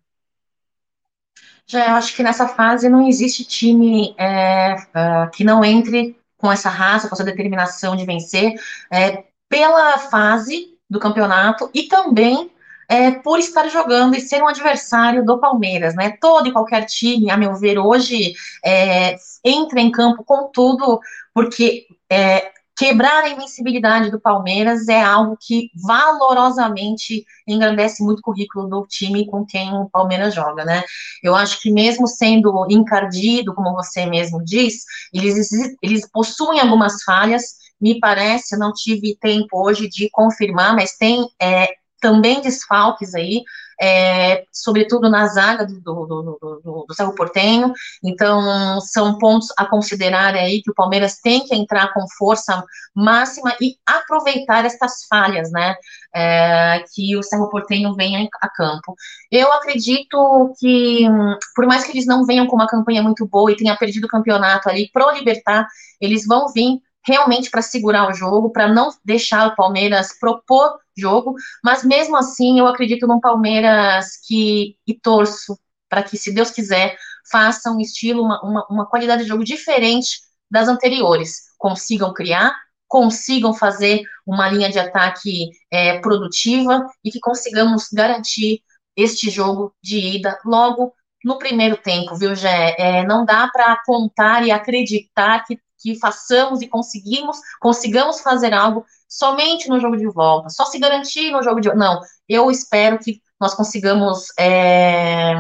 Já acho que nessa fase não existe time é, uh, que não entre com essa raça, com essa determinação de vencer, é, pela fase do campeonato e também é, por estar jogando e ser um adversário do Palmeiras, né? Todo e qualquer time, a meu ver, hoje é, entra em campo com tudo, porque é, quebrar a invencibilidade do Palmeiras é algo que valorosamente engrandece muito o currículo do time com quem o Palmeiras joga, né? Eu acho que mesmo sendo encardido, como você mesmo diz, eles, eles possuem algumas falhas, me parece, não tive tempo hoje de confirmar, mas tem é, também desfalques aí, é, sobretudo na zaga do, do, do, do, do Cerro Portenho, então são pontos a considerar aí que o Palmeiras tem que entrar com força máxima e aproveitar estas falhas, né, é, que o Cerro Portenho venha a campo. Eu acredito que, por mais que eles não venham com uma campanha muito boa e tenha perdido o campeonato ali pro Libertar, eles vão vir realmente para segurar o jogo, para não deixar o Palmeiras propor jogo, mas mesmo assim eu acredito num Palmeiras que e torço para que, se Deus quiser, faça um estilo, uma, uma, uma qualidade de jogo diferente das anteriores, consigam criar, consigam fazer uma linha de ataque é, produtiva e que consigamos garantir este jogo de ida logo no primeiro tempo, viu, Gé? É, não dá para contar e acreditar que que façamos e conseguimos, consigamos fazer algo somente no jogo de volta, só se garantir no jogo de não. Eu espero que nós consigamos é,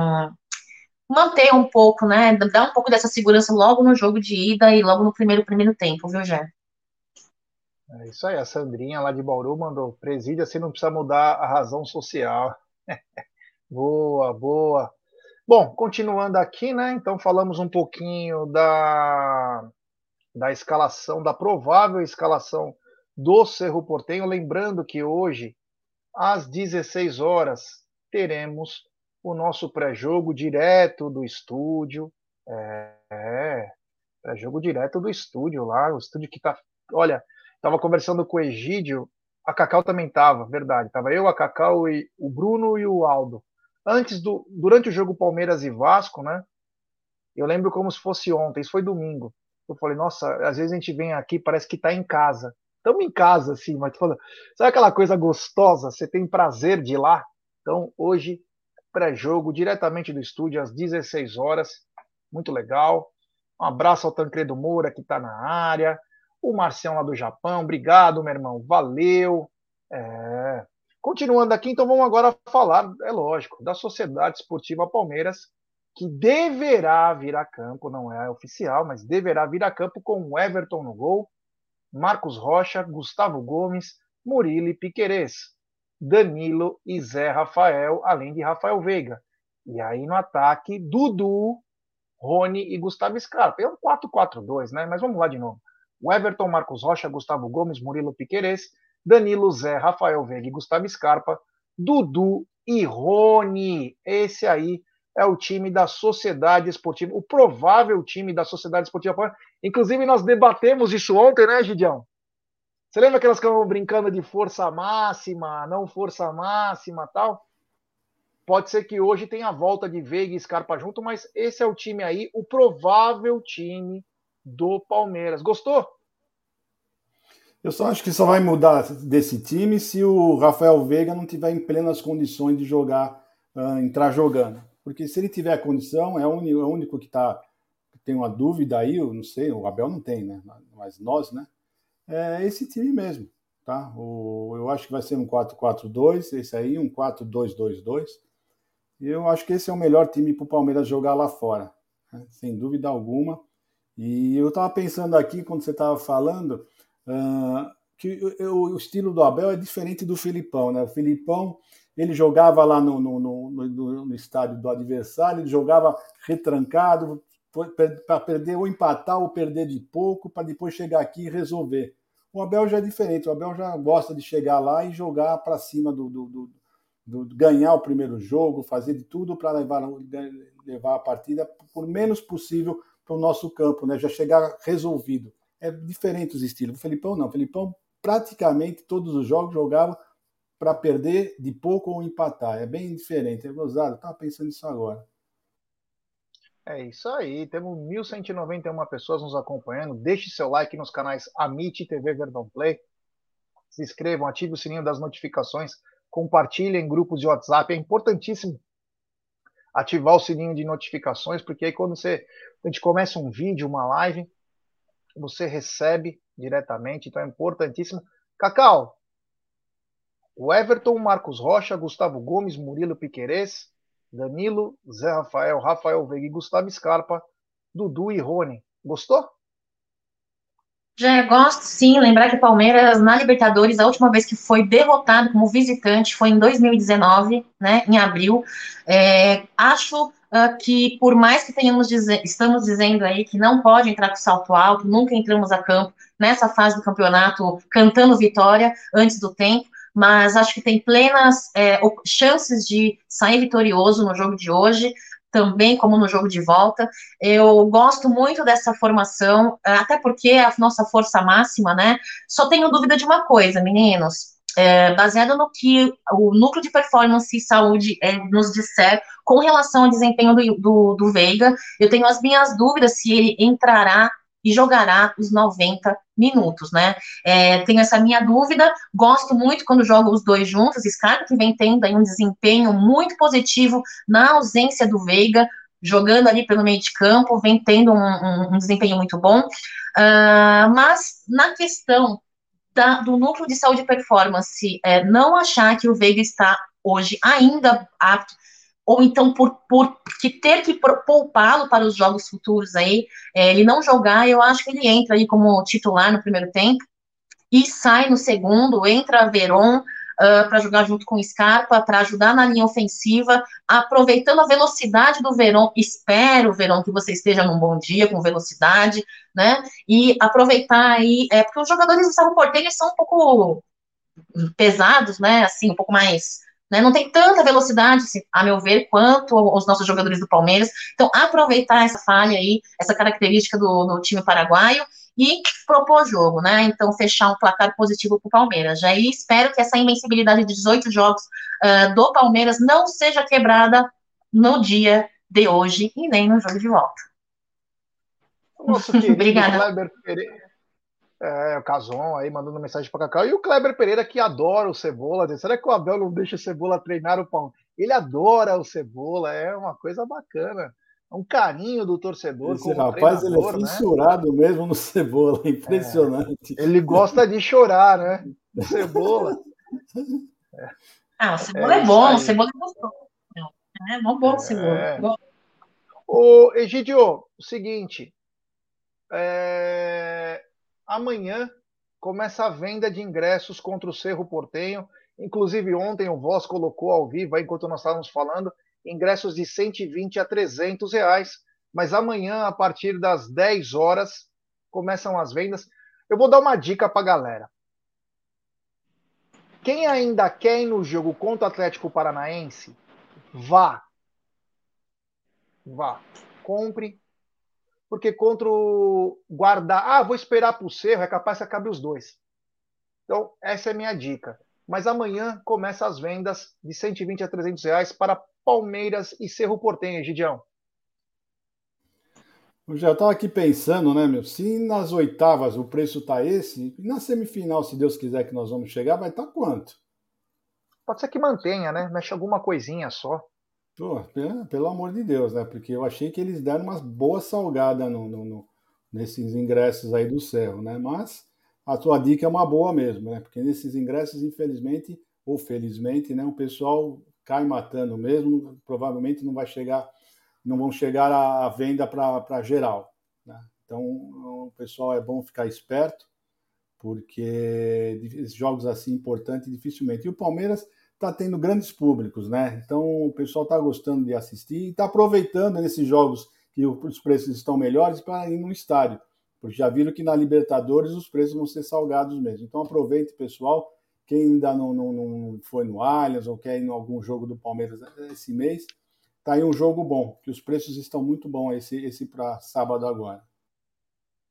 manter um pouco, né, dar um pouco dessa segurança logo no jogo de ida e logo no primeiro primeiro tempo, viu, Jé? É isso aí, a Sandrinha lá de Bauru mandou presídio, assim não precisa mudar a razão social. boa, boa. Bom, continuando aqui, né? Então falamos um pouquinho da da escalação, da provável escalação do Cerro Portenho. Lembrando que hoje, às 16 horas, teremos o nosso pré-jogo direto do estúdio. É, é pré-jogo direto do estúdio lá, o estúdio que tá. Olha, estava conversando com o Egídio, a Cacau também estava, verdade. Tava eu, a Cacau e o Bruno e o Aldo. Antes do, durante o jogo Palmeiras e Vasco, né? Eu lembro como se fosse ontem, isso foi domingo. Eu falei, nossa, às vezes a gente vem aqui, parece que está em casa. Estamos em casa, assim, mas falando, sabe aquela coisa gostosa? Você tem prazer de ir lá? Então, hoje, pré-jogo, diretamente do estúdio, às 16 horas. Muito legal. Um abraço ao Tancredo Moura, que está na área. O Marcião lá do Japão, obrigado, meu irmão. Valeu. É... Continuando aqui, então vamos agora falar, é lógico, da Sociedade Esportiva Palmeiras, que deverá vir a campo, não é oficial, mas deverá vir a campo com o Everton no gol, Marcos Rocha, Gustavo Gomes, Murilo e Piquerez, Danilo e Zé Rafael, além de Rafael Veiga. E aí no ataque, Dudu, Rony e Gustavo Scarpa. É um 4-4-2, né? Mas vamos lá de novo. O Everton, Marcos Rocha, Gustavo Gomes, Murilo Piquerez, Danilo, Zé, Rafael Veiga e Gustavo Scarpa, Dudu e Rony. Esse aí é o time da Sociedade Esportiva, o provável time da Sociedade Esportiva. Inclusive, nós debatemos isso ontem, né, Gidião? Você lembra que elas ficavam brincando de força máxima, não força máxima tal? Pode ser que hoje tenha a volta de Veiga e Scarpa junto, mas esse é o time aí, o provável time do Palmeiras. Gostou? Eu só acho que só vai mudar desse time se o Rafael Veiga não tiver em plenas condições de jogar, uh, entrar jogando porque se ele tiver a condição, é o único, é único que tá, tem uma dúvida aí, eu não sei, o Abel não tem, né? Mas nós, né? É esse time mesmo, tá? O, eu acho que vai ser um 4-4-2, esse aí, um 4-2-2-2. E eu acho que esse é o melhor time para o Palmeiras jogar lá fora, né? sem dúvida alguma. E eu estava pensando aqui, quando você estava falando, uh, que o, o, estilo do Abel é diferente do Filipão, né? O Filipão ele jogava lá no, no, no, no estádio do adversário, ele jogava retrancado para perder ou empatar ou perder de pouco para depois chegar aqui e resolver. O Abel já é diferente, o Abel já gosta de chegar lá e jogar para cima do, do, do, do, ganhar o primeiro jogo, fazer de tudo para levar, levar a partida por menos possível para o nosso campo, né? Já chegar resolvido. É diferente os estilos. O Felipão não, o Felipão praticamente todos os jogos jogava para perder de pouco ou empatar. É bem diferente. É gozado, estava pensando nisso agora. É isso aí, temos 1.191 pessoas nos acompanhando. Deixe seu like nos canais Amit TV Verdão Play. Se inscrevam, ative o sininho das notificações, compartilhem em grupos de WhatsApp. É importantíssimo ativar o sininho de notificações, porque aí quando você, a gente começa um vídeo, uma live, você recebe diretamente, então é importantíssimo. Cacau, o Everton, Marcos Rocha, Gustavo Gomes, Murilo Piquerez, Danilo, Zé Rafael, Rafael Veiga e Gustavo Scarpa, Dudu e Rony. Gostou? Já gosto, sim. Lembrar que o Palmeiras, na Libertadores, a última vez que foi derrotado como visitante foi em 2019, né, em abril. É, acho uh, que, por mais que tenhamos dizer, estamos dizendo aí que não pode entrar com salto alto, nunca entramos a campo nessa fase do campeonato cantando vitória antes do tempo, mas acho que tem plenas é, chances de sair vitorioso no jogo de hoje, também como no jogo de volta. Eu gosto muito dessa formação, até porque é a nossa força máxima, né? Só tenho dúvida de uma coisa, meninos. É, baseado no que o núcleo de performance e saúde é, nos disser com relação ao desempenho do, do, do Veiga, eu tenho as minhas dúvidas se ele entrará e jogará os 90 minutos, né? É, tenho essa minha dúvida, gosto muito quando jogo os dois juntos, Scarpa que vem tendo aí um desempenho muito positivo na ausência do Veiga, jogando ali pelo meio de campo, vem tendo um, um, um desempenho muito bom, uh, mas na questão da, do núcleo de saúde e performance, é, não achar que o Veiga está hoje ainda apto ou então por, por que ter que poupá-lo para os jogos futuros aí, é, ele não jogar, eu acho que ele entra aí como titular no primeiro tempo e sai no segundo, entra Veron uh, ah, para jogar junto com Scarpa, para ajudar na linha ofensiva, aproveitando a velocidade do Veron, espero, Veron, que você esteja num bom dia com velocidade, né, e aproveitar aí, é, porque os jogadores do Cerro Porteño são um pouco pesados, né, assim, um pouco mais né? Não tem tanta velocidade, a meu ver, quanto os nossos jogadores do Palmeiras. Então, aproveitar essa falha aí, essa característica do, do time paraguaio e propor jogo, né? Então, fechar um placar positivo para o Palmeiras. Já e espero que essa invencibilidade de 18 jogos uh, do Palmeiras não seja quebrada no dia de hoje e nem no jogo de volta. Nosso querido Obrigada. Kleber Pereira, é, o Cazon aí mandando mensagem para Cacau. E o Kleber Pereira, que adora o Cebola. Será que o Abel não deixa o Cebola treinar o pão? Ele adora o Cebola, é uma coisa bacana. É um carinho do torcedor. Esse rapaz ele é fissurado né? mesmo no Cebola, impressionante. É, ele gosta de chorar, né? O Cebola. É. Ah, o Cebola é, é bom, o Cebola é gostoso. É bom, bom o Cebola. É. Ô, Egidio, o seguinte. É, Amanhã começa a venda de ingressos contra o Cerro Portenho. Inclusive, ontem o Voz colocou ao vivo, enquanto nós estávamos falando, ingressos de 120 a 300 reais. Mas amanhã, a partir das 10 horas, começam as vendas. Eu vou dar uma dica para a galera. Quem ainda quer ir no jogo contra o Atlético Paranaense, vá. Vá. Compre porque contra o guardar, ah, vou esperar para o Cerro, é capaz que acabe os dois. Então, essa é a minha dica. Mas amanhã começa as vendas de 120 a 300 reais para Palmeiras e Cerro Portenho, Gidião. Eu já estava aqui pensando, né, meu? Se nas oitavas o preço tá esse, na semifinal, se Deus quiser que nós vamos chegar, vai estar tá quanto? Pode ser que mantenha, né? Mexe alguma coisinha só. Pô, pelo amor de Deus, né? Porque eu achei que eles deram umas boas salgadas no, no, no, nesses ingressos aí do céu, né? Mas a tua dica é uma boa mesmo, né? Porque nesses ingressos, infelizmente ou felizmente, né? O pessoal cai matando mesmo, provavelmente não vai chegar, não vão chegar à venda para geral. Né? Então, o pessoal é bom ficar esperto, porque jogos assim importantes dificilmente. E o Palmeiras está tendo grandes públicos, né? Então o pessoal está gostando de assistir e está aproveitando nesses jogos que os preços estão melhores para ir no estádio, porque já viram que na Libertadores os preços vão ser salgados mesmo. Então aproveite, pessoal. Quem ainda não, não, não foi no Allianz ou quer ir em algum jogo do Palmeiras esse mês, tá aí um jogo bom, que os preços estão muito bons esse, esse para sábado agora.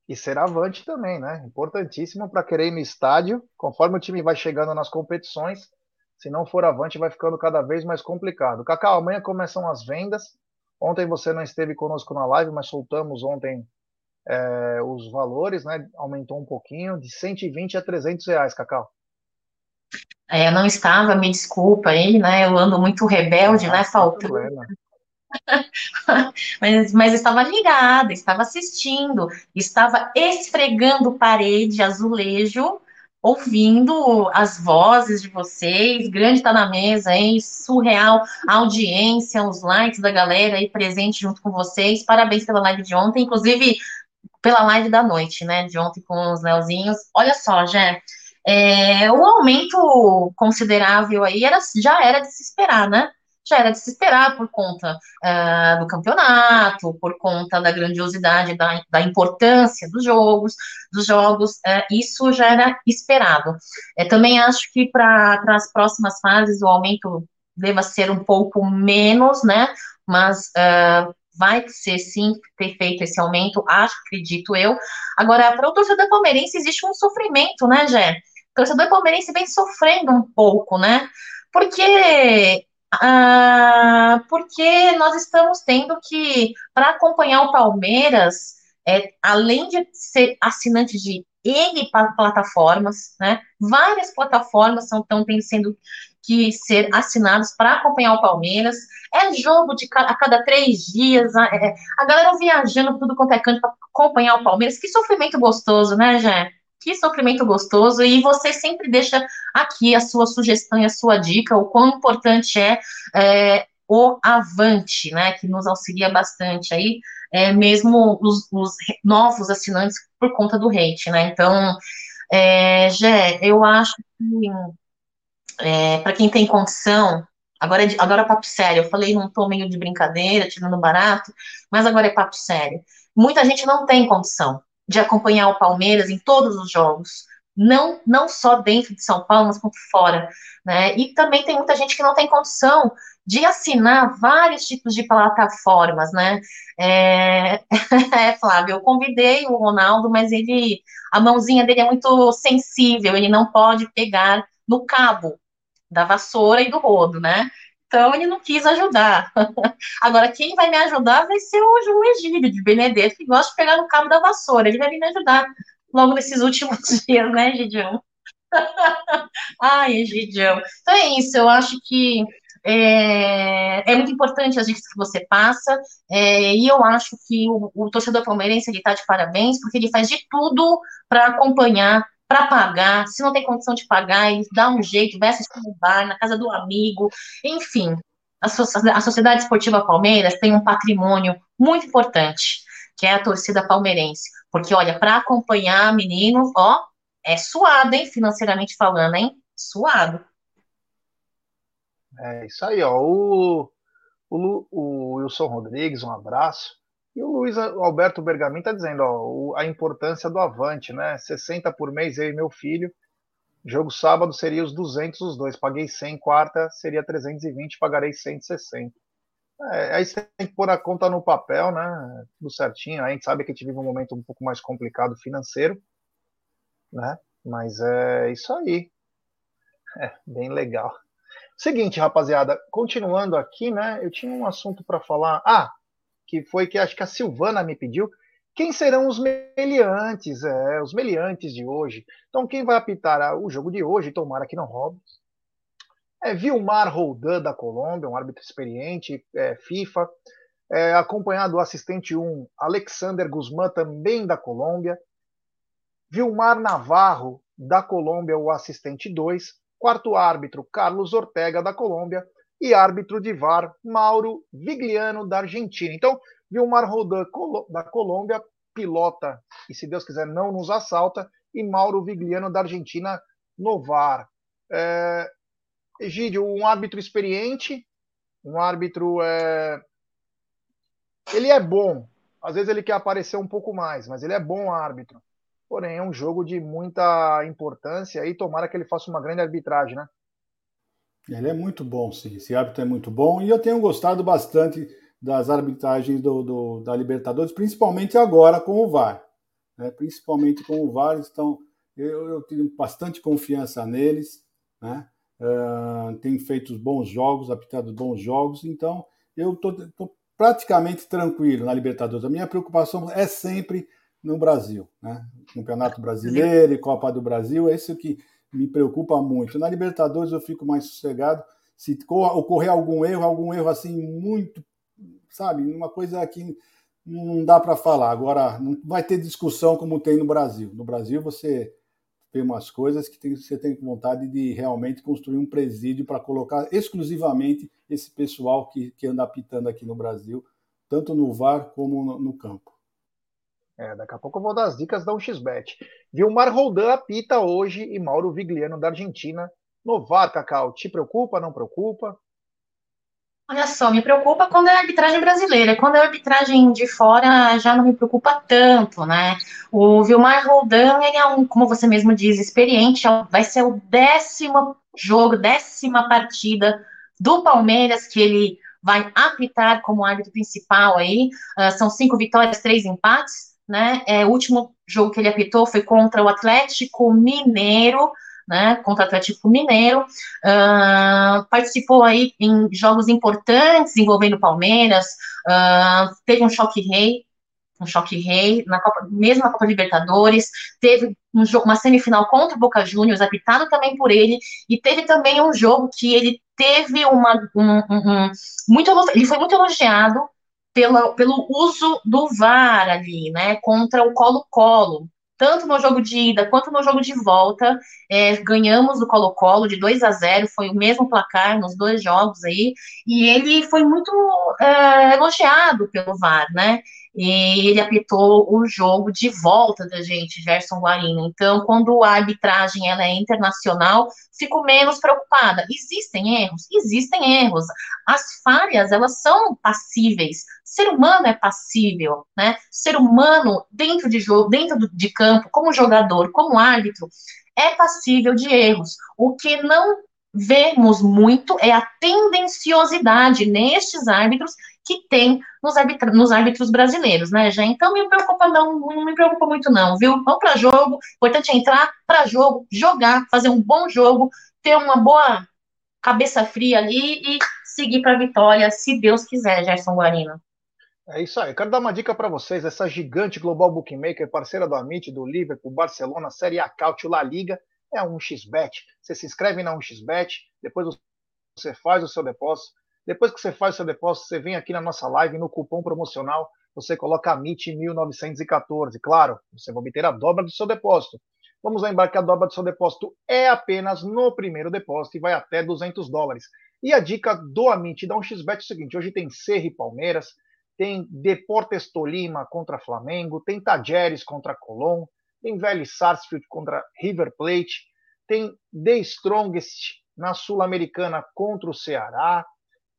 E ser avante também, né? Importantíssimo para querer ir no estádio, conforme o time vai chegando nas competições. Se não for avante, vai ficando cada vez mais complicado. Cacau, amanhã começam as vendas. Ontem você não esteve conosco na live, mas soltamos ontem é, os valores, né? Aumentou um pouquinho, de 120 a 300 reais, Cacau. É, eu não estava, me desculpa aí, né? Eu ando muito rebelde, não, né? Faltando. mas, mas estava ligada, estava assistindo, estava esfregando parede, azulejo, ouvindo as vozes de vocês. Grande tá na mesa, hein? Surreal a audiência, os likes da galera aí presente junto com vocês. Parabéns pela live de ontem, inclusive pela live da noite, né? De ontem com os Leozinhos. Olha só, Jé. É, o aumento considerável aí era, já era de se esperar, né? Já era de se esperar por conta uh, do campeonato, por conta da grandiosidade, da, da importância dos jogos, dos jogos, uh, isso já era esperado. É, também acho que para as próximas fases o aumento deva ser um pouco menos, né? Mas uh, vai ser sim ter feito esse aumento, acredito eu. Agora, para o torcedor palmeirense existe um sofrimento, né, Jé? torcedor palmeirense vem sofrendo um pouco, né? Porque ah, porque nós estamos tendo que, para acompanhar o Palmeiras, é, além de ser assinante de N plataformas, né? Várias plataformas estão sendo que ser assinados para acompanhar o Palmeiras. É jogo de a cada três dias, a, é, a galera viajando tudo quanto é canto para acompanhar o Palmeiras. Que sofrimento gostoso, né, Jé? Que sofrimento gostoso. E você sempre deixa aqui a sua sugestão e a sua dica, o quão importante é, é o Avante, né? Que nos auxilia bastante aí, é, mesmo os, os, novos assinantes por conta do hate, né? Então, é, Gé, eu acho que é, para quem tem condição, agora é, agora é papo sério, eu falei num tom meio de brincadeira, tirando barato, mas agora é papo sério. Muita gente não tem condição de acompanhar o Palmeiras em todos os jogos, não, não só dentro de São Paulo, mas quanto fora, né? E também tem muita gente que não tem condição de assinar vários tipos de plataformas, né? É, é, Flávio, eu convidei o Ronaldo, mas ele, a mãozinha dele é muito sensível, ele não pode pegar no cabo da vassoura e do rodo, né? Então ele não quis ajudar. Agora, quem vai me ajudar vai ser o João Egídio de Benedetto, que gosta de pegar no cabo da vassoura. Ele vai me ajudar logo nesses últimos dias, né, Egidião? Ai, Egidião. Então é isso, eu acho que é, é, muito importante as dicas que você passa, é, e eu acho que o, o torcedor palmeirense está de parabéns, porque ele faz de tudo para acompanhar para pagar, se não tem condição de pagar, ele dá um jeito, vai assistir no bar, na casa do amigo, enfim. A, so a Sociedade Esportiva Palmeiras tem um patrimônio muito importante, que é a torcida palmeirense. Porque, olha, para acompanhar meninos, ó, é suado, hein, financeiramente falando, hein? Suado. É isso aí, ó. O, o, o Wilson Rodrigues, um abraço. E o Luiz Alberto Bergamin está dizendo ó, a importância do Avante, né? 60 por mês, eu e meu filho. Jogo sábado seria os 200 os dois. Paguei 100, quarta seria 320, pagarei 160. É, aí você tem que pôr a conta no papel, né? Tudo certinho. A gente sabe que a gente vive um momento um pouco mais complicado financeiro, né? Mas é isso aí. É, bem legal. Seguinte, rapaziada, continuando aqui, né? Eu tinha um assunto para falar. Ah, que foi que acho que a Silvana me pediu. Quem serão os meliantes? É, os meliantes de hoje. Então, quem vai apitar o jogo de hoje, tomara que não roube, é Vilmar Roldan, da Colômbia, um árbitro experiente, é, FIFA, é, acompanhado do assistente 1, Alexander Guzmán, também da Colômbia, Vilmar Navarro, da Colômbia, o assistente 2, quarto árbitro, Carlos Ortega, da Colômbia, e árbitro de VAR, Mauro Vigliano, da Argentina. Então, Vilmar Rodan, da Colômbia, pilota, e se Deus quiser não nos assalta, e Mauro Vigliano da Argentina no VAR. É, Egídio, um árbitro experiente, um árbitro. É... Ele é bom. Às vezes ele quer aparecer um pouco mais, mas ele é bom árbitro. Porém, é um jogo de muita importância e tomara que ele faça uma grande arbitragem, né? Ele é muito bom, sim. Esse árbitro é muito bom. E eu tenho gostado bastante das arbitragens do, do da Libertadores, principalmente agora com o VAR. Né? Principalmente com o VAR, então eu, eu tenho bastante confiança neles. Né? Uh, tem feito bons jogos, apitado bons jogos, então eu estou praticamente tranquilo na Libertadores. A minha preocupação é sempre no Brasil, né? Campeonato Brasileiro e Copa do Brasil, é isso que me preocupa muito. Na Libertadores eu fico mais sossegado. Se ocorrer algum erro, algum erro assim muito, sabe, uma coisa que não dá para falar. Agora não vai ter discussão como tem no Brasil. No Brasil você tem umas coisas que tem, você tem vontade de realmente construir um presídio para colocar exclusivamente esse pessoal que, que anda apitando aqui no Brasil, tanto no VAR como no, no campo. É, daqui a pouco eu vou dar as dicas da 1xBet. Vilmar Roldan apita hoje e Mauro Vigliano da Argentina no VAR, Cacau. Te preocupa, não preocupa? Olha só, me preocupa quando é arbitragem brasileira. Quando é arbitragem de fora, já não me preocupa tanto, né? O Vilmar Roldan, ele é um, como você mesmo diz, experiente. Vai ser o décimo jogo, décima partida do Palmeiras que ele vai apitar como árbitro principal aí. Uh, são cinco vitórias, três empates né? É, o último jogo que ele apitou foi contra o Atlético Mineiro, né? Contra o Atlético Mineiro. Uh, participou aí em jogos importantes envolvendo o Palmeiras. Uh, teve um choque rei, um choque rei, na Copa, mesmo na Copa Libertadores, teve um jogo, uma semifinal contra o Boca Juniors, apitado também por ele, e teve também um jogo que ele teve uma, um, um, um muito, ele foi muito elogiado pela, pelo uso do VAR ali, né, contra o Colo-Colo. Tanto no jogo de ida quanto no jogo de volta, é, ganhamos o Colo-Colo de 2 a 0, foi o mesmo placar nos dois jogos aí, e ele foi muito é, elogiado pelo VAR, né? E ele apitou o jogo de volta da gente, Gerson Guarino. Então, quando a arbitragem ela é internacional, fico menos preocupada. Existem erros? Existem erros. As falhas, elas são passíveis. Ser humano é passível, né? Ser humano dentro de jogo, dentro de campo, como jogador, como árbitro, é passível de erros. O que não vemos muito é a tendenciosidade nestes árbitros que tem nos, arbitra, nos árbitros brasileiros, né, já? Então me preocupa não, não me preocupa muito não, viu? Vamos para jogo, importante é entrar para jogo, jogar, fazer um bom jogo, ter uma boa cabeça fria ali e seguir para a vitória, se Deus quiser, Gerson Guarino. É isso aí. Eu quero dar uma dica para vocês. Essa gigante global bookmaker, parceira do Amit, do Liverpool, Barcelona, Série A, Cautio, La Liga, é a 1xBet. Você se inscreve na 1xBet, depois você faz o seu depósito. Depois que você faz o seu depósito, você vem aqui na nossa live no cupom promocional, você coloca MIT 1914. Claro, você vai obter a dobra do seu depósito. Vamos lembrar que a dobra do seu depósito é apenas no primeiro depósito e vai até 200 dólares. E a dica do Amit da 1xBet é o seguinte: hoje tem Serra e Palmeiras, tem Deportes Tolima contra Flamengo, tem Tajeres contra Colón, tem Vélez Sarsfield contra River Plate, tem The Strongest na Sul-Americana contra o Ceará,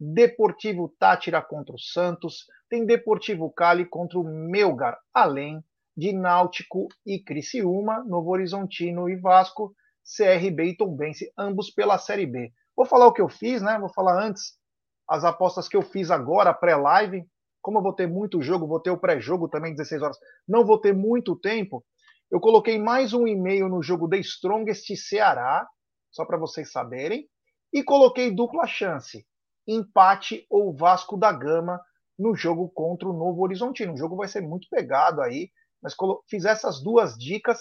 Deportivo Tátira contra o Santos, tem Deportivo Cali contra o Melgar, além de Náutico e Criciúma, Novo Horizontino e Vasco, CRB e Tombense, ambos pela Série B. Vou falar o que eu fiz, né? Vou falar antes as apostas que eu fiz agora, pré-live. Como eu vou ter muito jogo, vou ter o pré-jogo também, 16 horas, não vou ter muito tempo. Eu coloquei mais um e-mail no jogo The Strongest Ceará, só para vocês saberem, e coloquei dupla chance empate ou Vasco da Gama no jogo contra o Novo Horizontino. O jogo vai ser muito pegado aí, mas fiz essas duas dicas.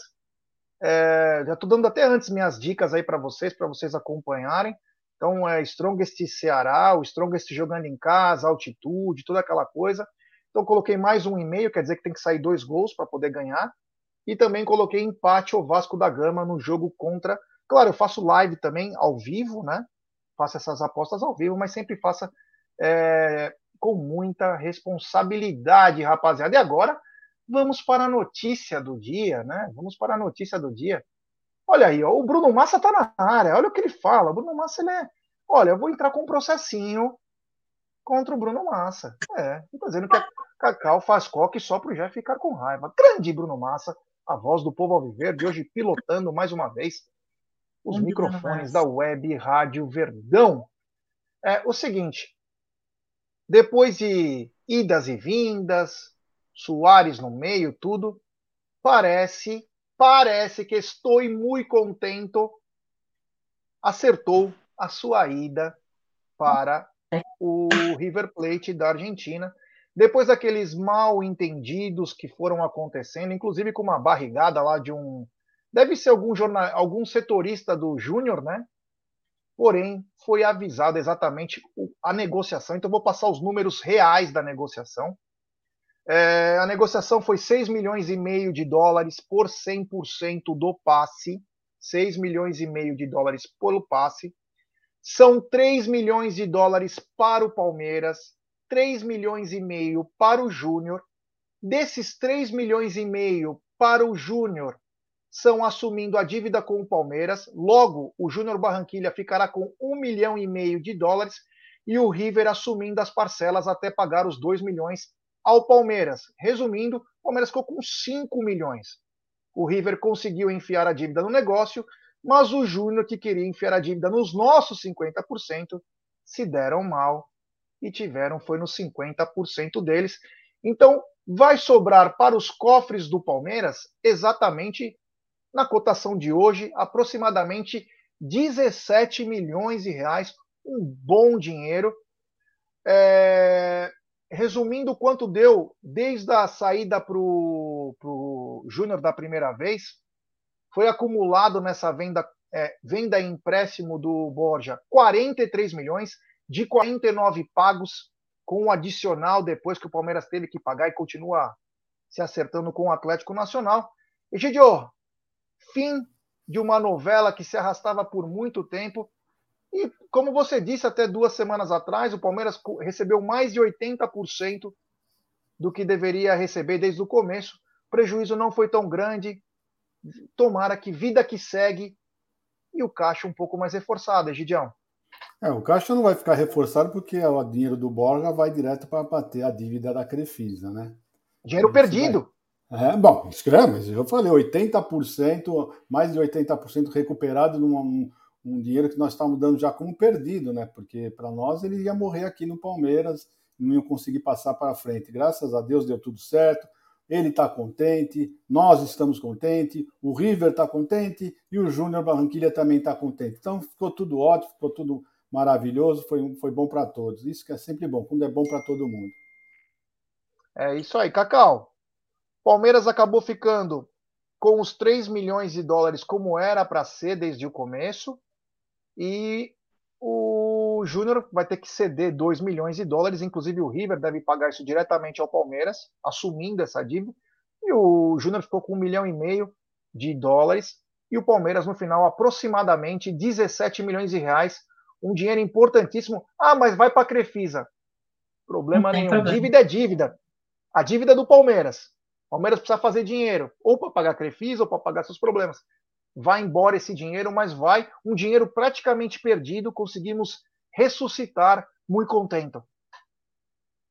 É, já estou dando até antes minhas dicas aí para vocês, para vocês acompanharem. Então, é Strongest Ceará, o Strongest jogando em casa, altitude, toda aquela coisa. Então, coloquei mais um e-mail, quer dizer que tem que sair dois gols para poder ganhar. E também coloquei empate ou Vasco da Gama no jogo contra. Claro, eu faço live também ao vivo, né? Faça essas apostas ao vivo, mas sempre faça é, com muita responsabilidade, rapaziada. E agora, vamos para a notícia do dia, né? Vamos para a notícia do dia. Olha aí, ó, o Bruno Massa está na área, olha o que ele fala. O Bruno Massa, ele é. Olha, eu vou entrar com um processinho contra o Bruno Massa. É, tô dizendo que a Cacau faz coque só pro Jeff ficar com raiva. Grande Bruno Massa, a voz do povo alviverde, hoje pilotando mais uma vez os Grande microfones da web Rádio Verdão. É o seguinte, depois de idas e vindas, Soares no meio, tudo, parece, parece que estou muito contento. Acertou a sua ida para o River Plate da Argentina. Depois daqueles mal entendidos que foram acontecendo, inclusive com uma barrigada lá de um. Deve ser algum, jornal, algum setorista do Júnior, né? Porém, foi avisado exatamente a negociação. Então, vou passar os números reais da negociação. É, a negociação foi 6 milhões e meio de dólares por 100% do passe. 6 milhões e meio de dólares pelo passe. São 3 milhões de dólares para o Palmeiras, 3 milhões e meio para o Júnior. Desses 3 milhões e meio para o Júnior, são assumindo a dívida com o Palmeiras. Logo, o Júnior Barranquilha ficará com 1 milhão e meio de dólares e o River assumindo as parcelas até pagar os 2 milhões ao Palmeiras. Resumindo, o Palmeiras ficou com 5 milhões. O River conseguiu enfiar a dívida no negócio, mas o Júnior, que queria enfiar a dívida nos nossos 50%, se deram mal e tiveram foi nos 50% deles. Então, vai sobrar para os cofres do Palmeiras exatamente na cotação de hoje, aproximadamente 17 milhões de reais, um bom dinheiro. É resumindo quanto deu desde a saída para o Júnior da primeira vez, foi acumulado nessa venda, é, venda e empréstimo do Borja 43 milhões, de 49 pagos, com o adicional depois que o Palmeiras teve que pagar e continua se acertando com o Atlético Nacional. Egidio, fim de uma novela que se arrastava por muito tempo e, como você disse até duas semanas atrás, o Palmeiras recebeu mais de 80% do que deveria receber desde o começo. O prejuízo não foi tão grande. Tomara que vida que segue e o caixa um pouco mais reforçado, Egidião. É, o caixa não vai ficar reforçado porque o dinheiro do Borga vai direto para bater a dívida da Crefisa, né? Dinheiro perdido. É, bom, escreve, mas eu falei, 80%, mais de 80% recuperado num, um dinheiro que nós estávamos dando já como perdido, né? Porque para nós ele ia morrer aqui no Palmeiras, não ia conseguir passar para frente. Graças a Deus deu tudo certo. Ele está contente, nós estamos contentes, o River está contente e o Júnior Barranquilha também está contente. Então ficou tudo ótimo, ficou tudo maravilhoso, foi, foi bom para todos. Isso que é sempre bom, quando é bom para todo mundo. É isso aí, Cacau. Palmeiras acabou ficando com os 3 milhões de dólares como era para ser desde o começo. E o Júnior vai ter que ceder 2 milhões de dólares, inclusive o River deve pagar isso diretamente ao Palmeiras, assumindo essa dívida. E o Júnior ficou com um milhão e meio de dólares e o Palmeiras no final aproximadamente 17 milhões de reais, um dinheiro importantíssimo. Ah, mas vai para a Crefisa. Problema nenhum. Dívida é dívida. A dívida é do Palmeiras. O Palmeiras precisa fazer dinheiro, ou para pagar a Crefisa, ou para pagar seus problemas vai embora esse dinheiro, mas vai um dinheiro praticamente perdido, conseguimos ressuscitar muito contento.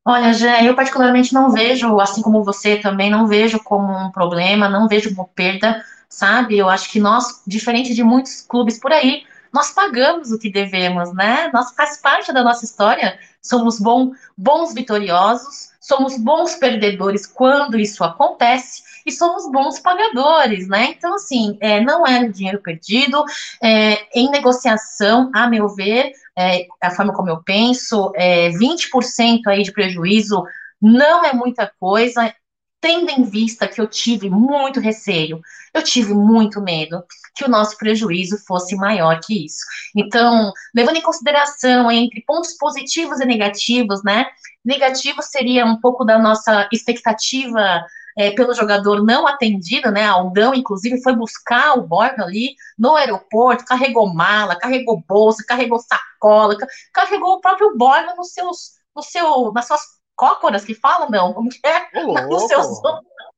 Olha, Jé, eu particularmente não vejo, assim como você também, não vejo como um problema, não vejo como perda, sabe? Eu acho que nós, diferente de muitos clubes por aí, nós pagamos o que devemos, né? Nós faz parte da nossa história, somos bom, bons vitoriosos, somos bons perdedores quando isso acontece, e somos bons pagadores, né? Então, assim, é, não é dinheiro perdido, é, em negociação, a meu ver, é, a forma como eu penso, é, 20% aí de prejuízo não é muita coisa, tendo em vista que eu tive muito receio, eu tive muito medo que o nosso prejuízo fosse maior que isso. Então, levando em consideração entre pontos positivos e negativos, né? Negativo seria um pouco da nossa expectativa é, pelo jogador não atendido, né? Aldão, inclusive, foi buscar o Borja ali no aeroporto, carregou mala, carregou bolsa, carregou sacola, carregou o próprio Borja nos seus, no seu, nas suas cócoras que falam, não? Como que é? Nos seus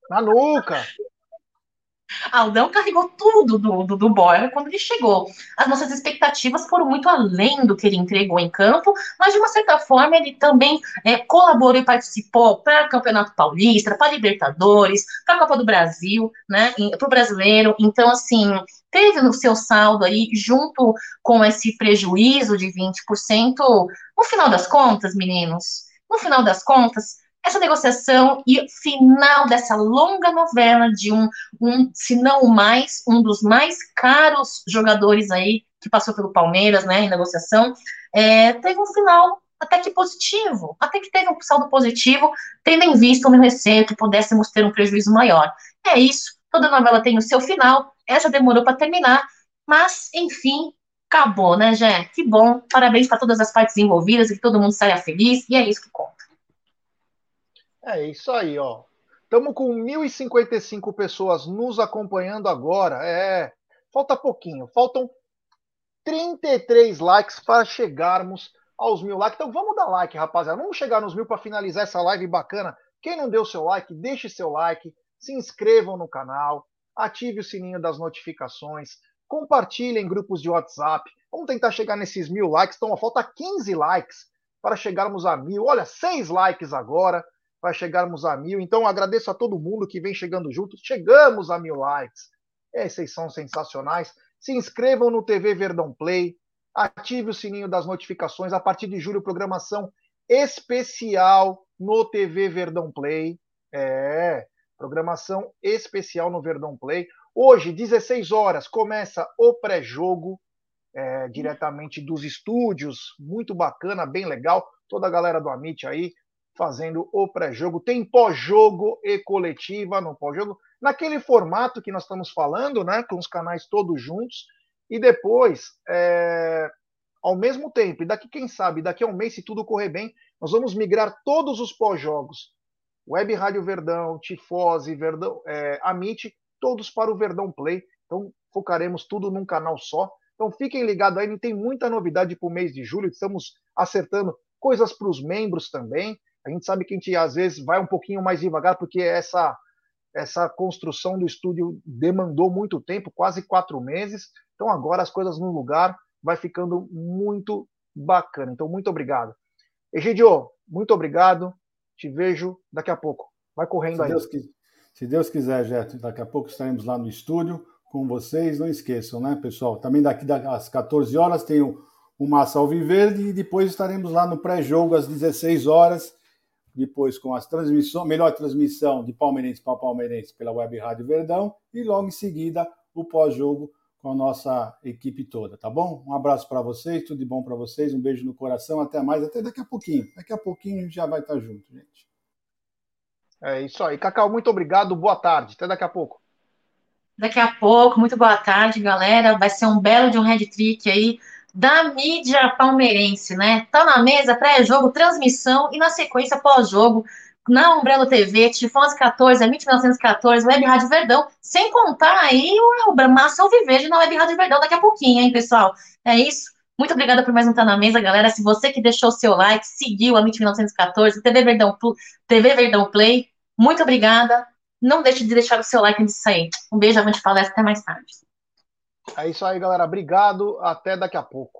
Na nuca! Aldão carregou tudo do, do, do Boyer quando ele chegou. As nossas expectativas foram muito além do que ele entregou em campo, mas de uma certa forma ele também é, colaborou e participou para o Campeonato Paulista, para a Libertadores, para a Copa do Brasil, né, para o brasileiro. Então, assim, teve no seu saldo aí, junto com esse prejuízo de 20%, no final das contas, meninos, no final das contas, essa negociação e final dessa longa novela de um, um, se não o mais, um dos mais caros jogadores aí que passou pelo Palmeiras, né, em negociação, é, teve um final até que positivo, até que teve um saldo positivo, tendo em vista o meu receio que pudéssemos ter um prejuízo maior. É isso, toda novela tem o seu final, essa demorou para terminar, mas, enfim, acabou, né, Jé? Que bom, parabéns para todas as partes envolvidas, e que todo mundo saia feliz, e é isso que conta. É isso aí, ó. Estamos com 1.055 pessoas nos acompanhando agora. É, falta pouquinho, faltam 33 likes para chegarmos aos mil likes. Então vamos dar like, rapaziada. Vamos chegar nos mil para finalizar essa live bacana. Quem não deu seu like, deixe seu like, se inscrevam no canal, ative o sininho das notificações, compartilhem em grupos de WhatsApp. Vamos tentar chegar nesses mil likes. Então, falta 15 likes para chegarmos a mil. Olha, seis likes agora para chegarmos a mil. Então, agradeço a todo mundo que vem chegando junto. Chegamos a mil likes. Esses são sensacionais. Se inscrevam no TV Verdão Play. Ative o sininho das notificações. A partir de julho, programação especial no TV Verdão Play. É, programação especial no Verdão Play. Hoje, 16 horas, começa o pré-jogo, é, diretamente dos estúdios. Muito bacana, bem legal. Toda a galera do Amit aí fazendo o pré-jogo. Tem pós-jogo e coletiva no pós-jogo, naquele formato que nós estamos falando, né? Com os canais todos juntos. E depois, é, ao mesmo tempo, e daqui, quem sabe, daqui a um mês, se tudo correr bem, nós vamos migrar todos os pós-jogos. Web Rádio Verdão, Tifose, Verdão, é, Amit, todos para o Verdão Play. Então, focaremos tudo num canal só. Então, fiquem ligados aí, tem muita novidade para o mês de julho. Estamos acertando coisas para os membros também. A gente sabe que a gente às vezes vai um pouquinho mais devagar, porque essa, essa construção do estúdio demandou muito tempo quase quatro meses. Então agora as coisas no lugar vai ficando muito bacana. Então, muito obrigado. Egidio, muito obrigado. Te vejo daqui a pouco. Vai correndo se aí. Deus, se Deus quiser, Jeto, daqui a pouco estaremos lá no estúdio com vocês. Não esqueçam, né, pessoal? Também daqui às 14 horas tem o, o Massa Alviverde e depois estaremos lá no pré-jogo às 16 horas depois com as transmissões, melhor transmissão de palmeirense para palmeirense pela Web Rádio Verdão e logo em seguida o pós-jogo com a nossa equipe toda, tá bom? Um abraço para vocês, tudo de bom para vocês, um beijo no coração, até mais, até daqui a pouquinho. Daqui a pouquinho já vai estar junto, gente. É isso aí. Cacau, muito obrigado, boa tarde, até daqui a pouco. Daqui a pouco, muito boa tarde, galera. Vai ser um belo de um head trick aí da mídia palmeirense, né? Tá na mesa, pré-jogo, transmissão e na sequência pós-jogo na Umbrella TV, Tifões 14, MIT 1914, Web Rádio Verdão, sem contar aí o, o Massa Alviverde na Web Rádio Verdão daqui a pouquinho, hein, pessoal? É isso. Muito obrigada por mais um Tá na Mesa, galera. Se você que deixou o seu like, seguiu a MIT 1914, TV Verdão, TV Verdão Play, muito obrigada. Não deixe de deixar o seu like antes de sair. Um beijo, avante palestra, até mais tarde. É isso aí, galera. Obrigado. Até daqui a pouco.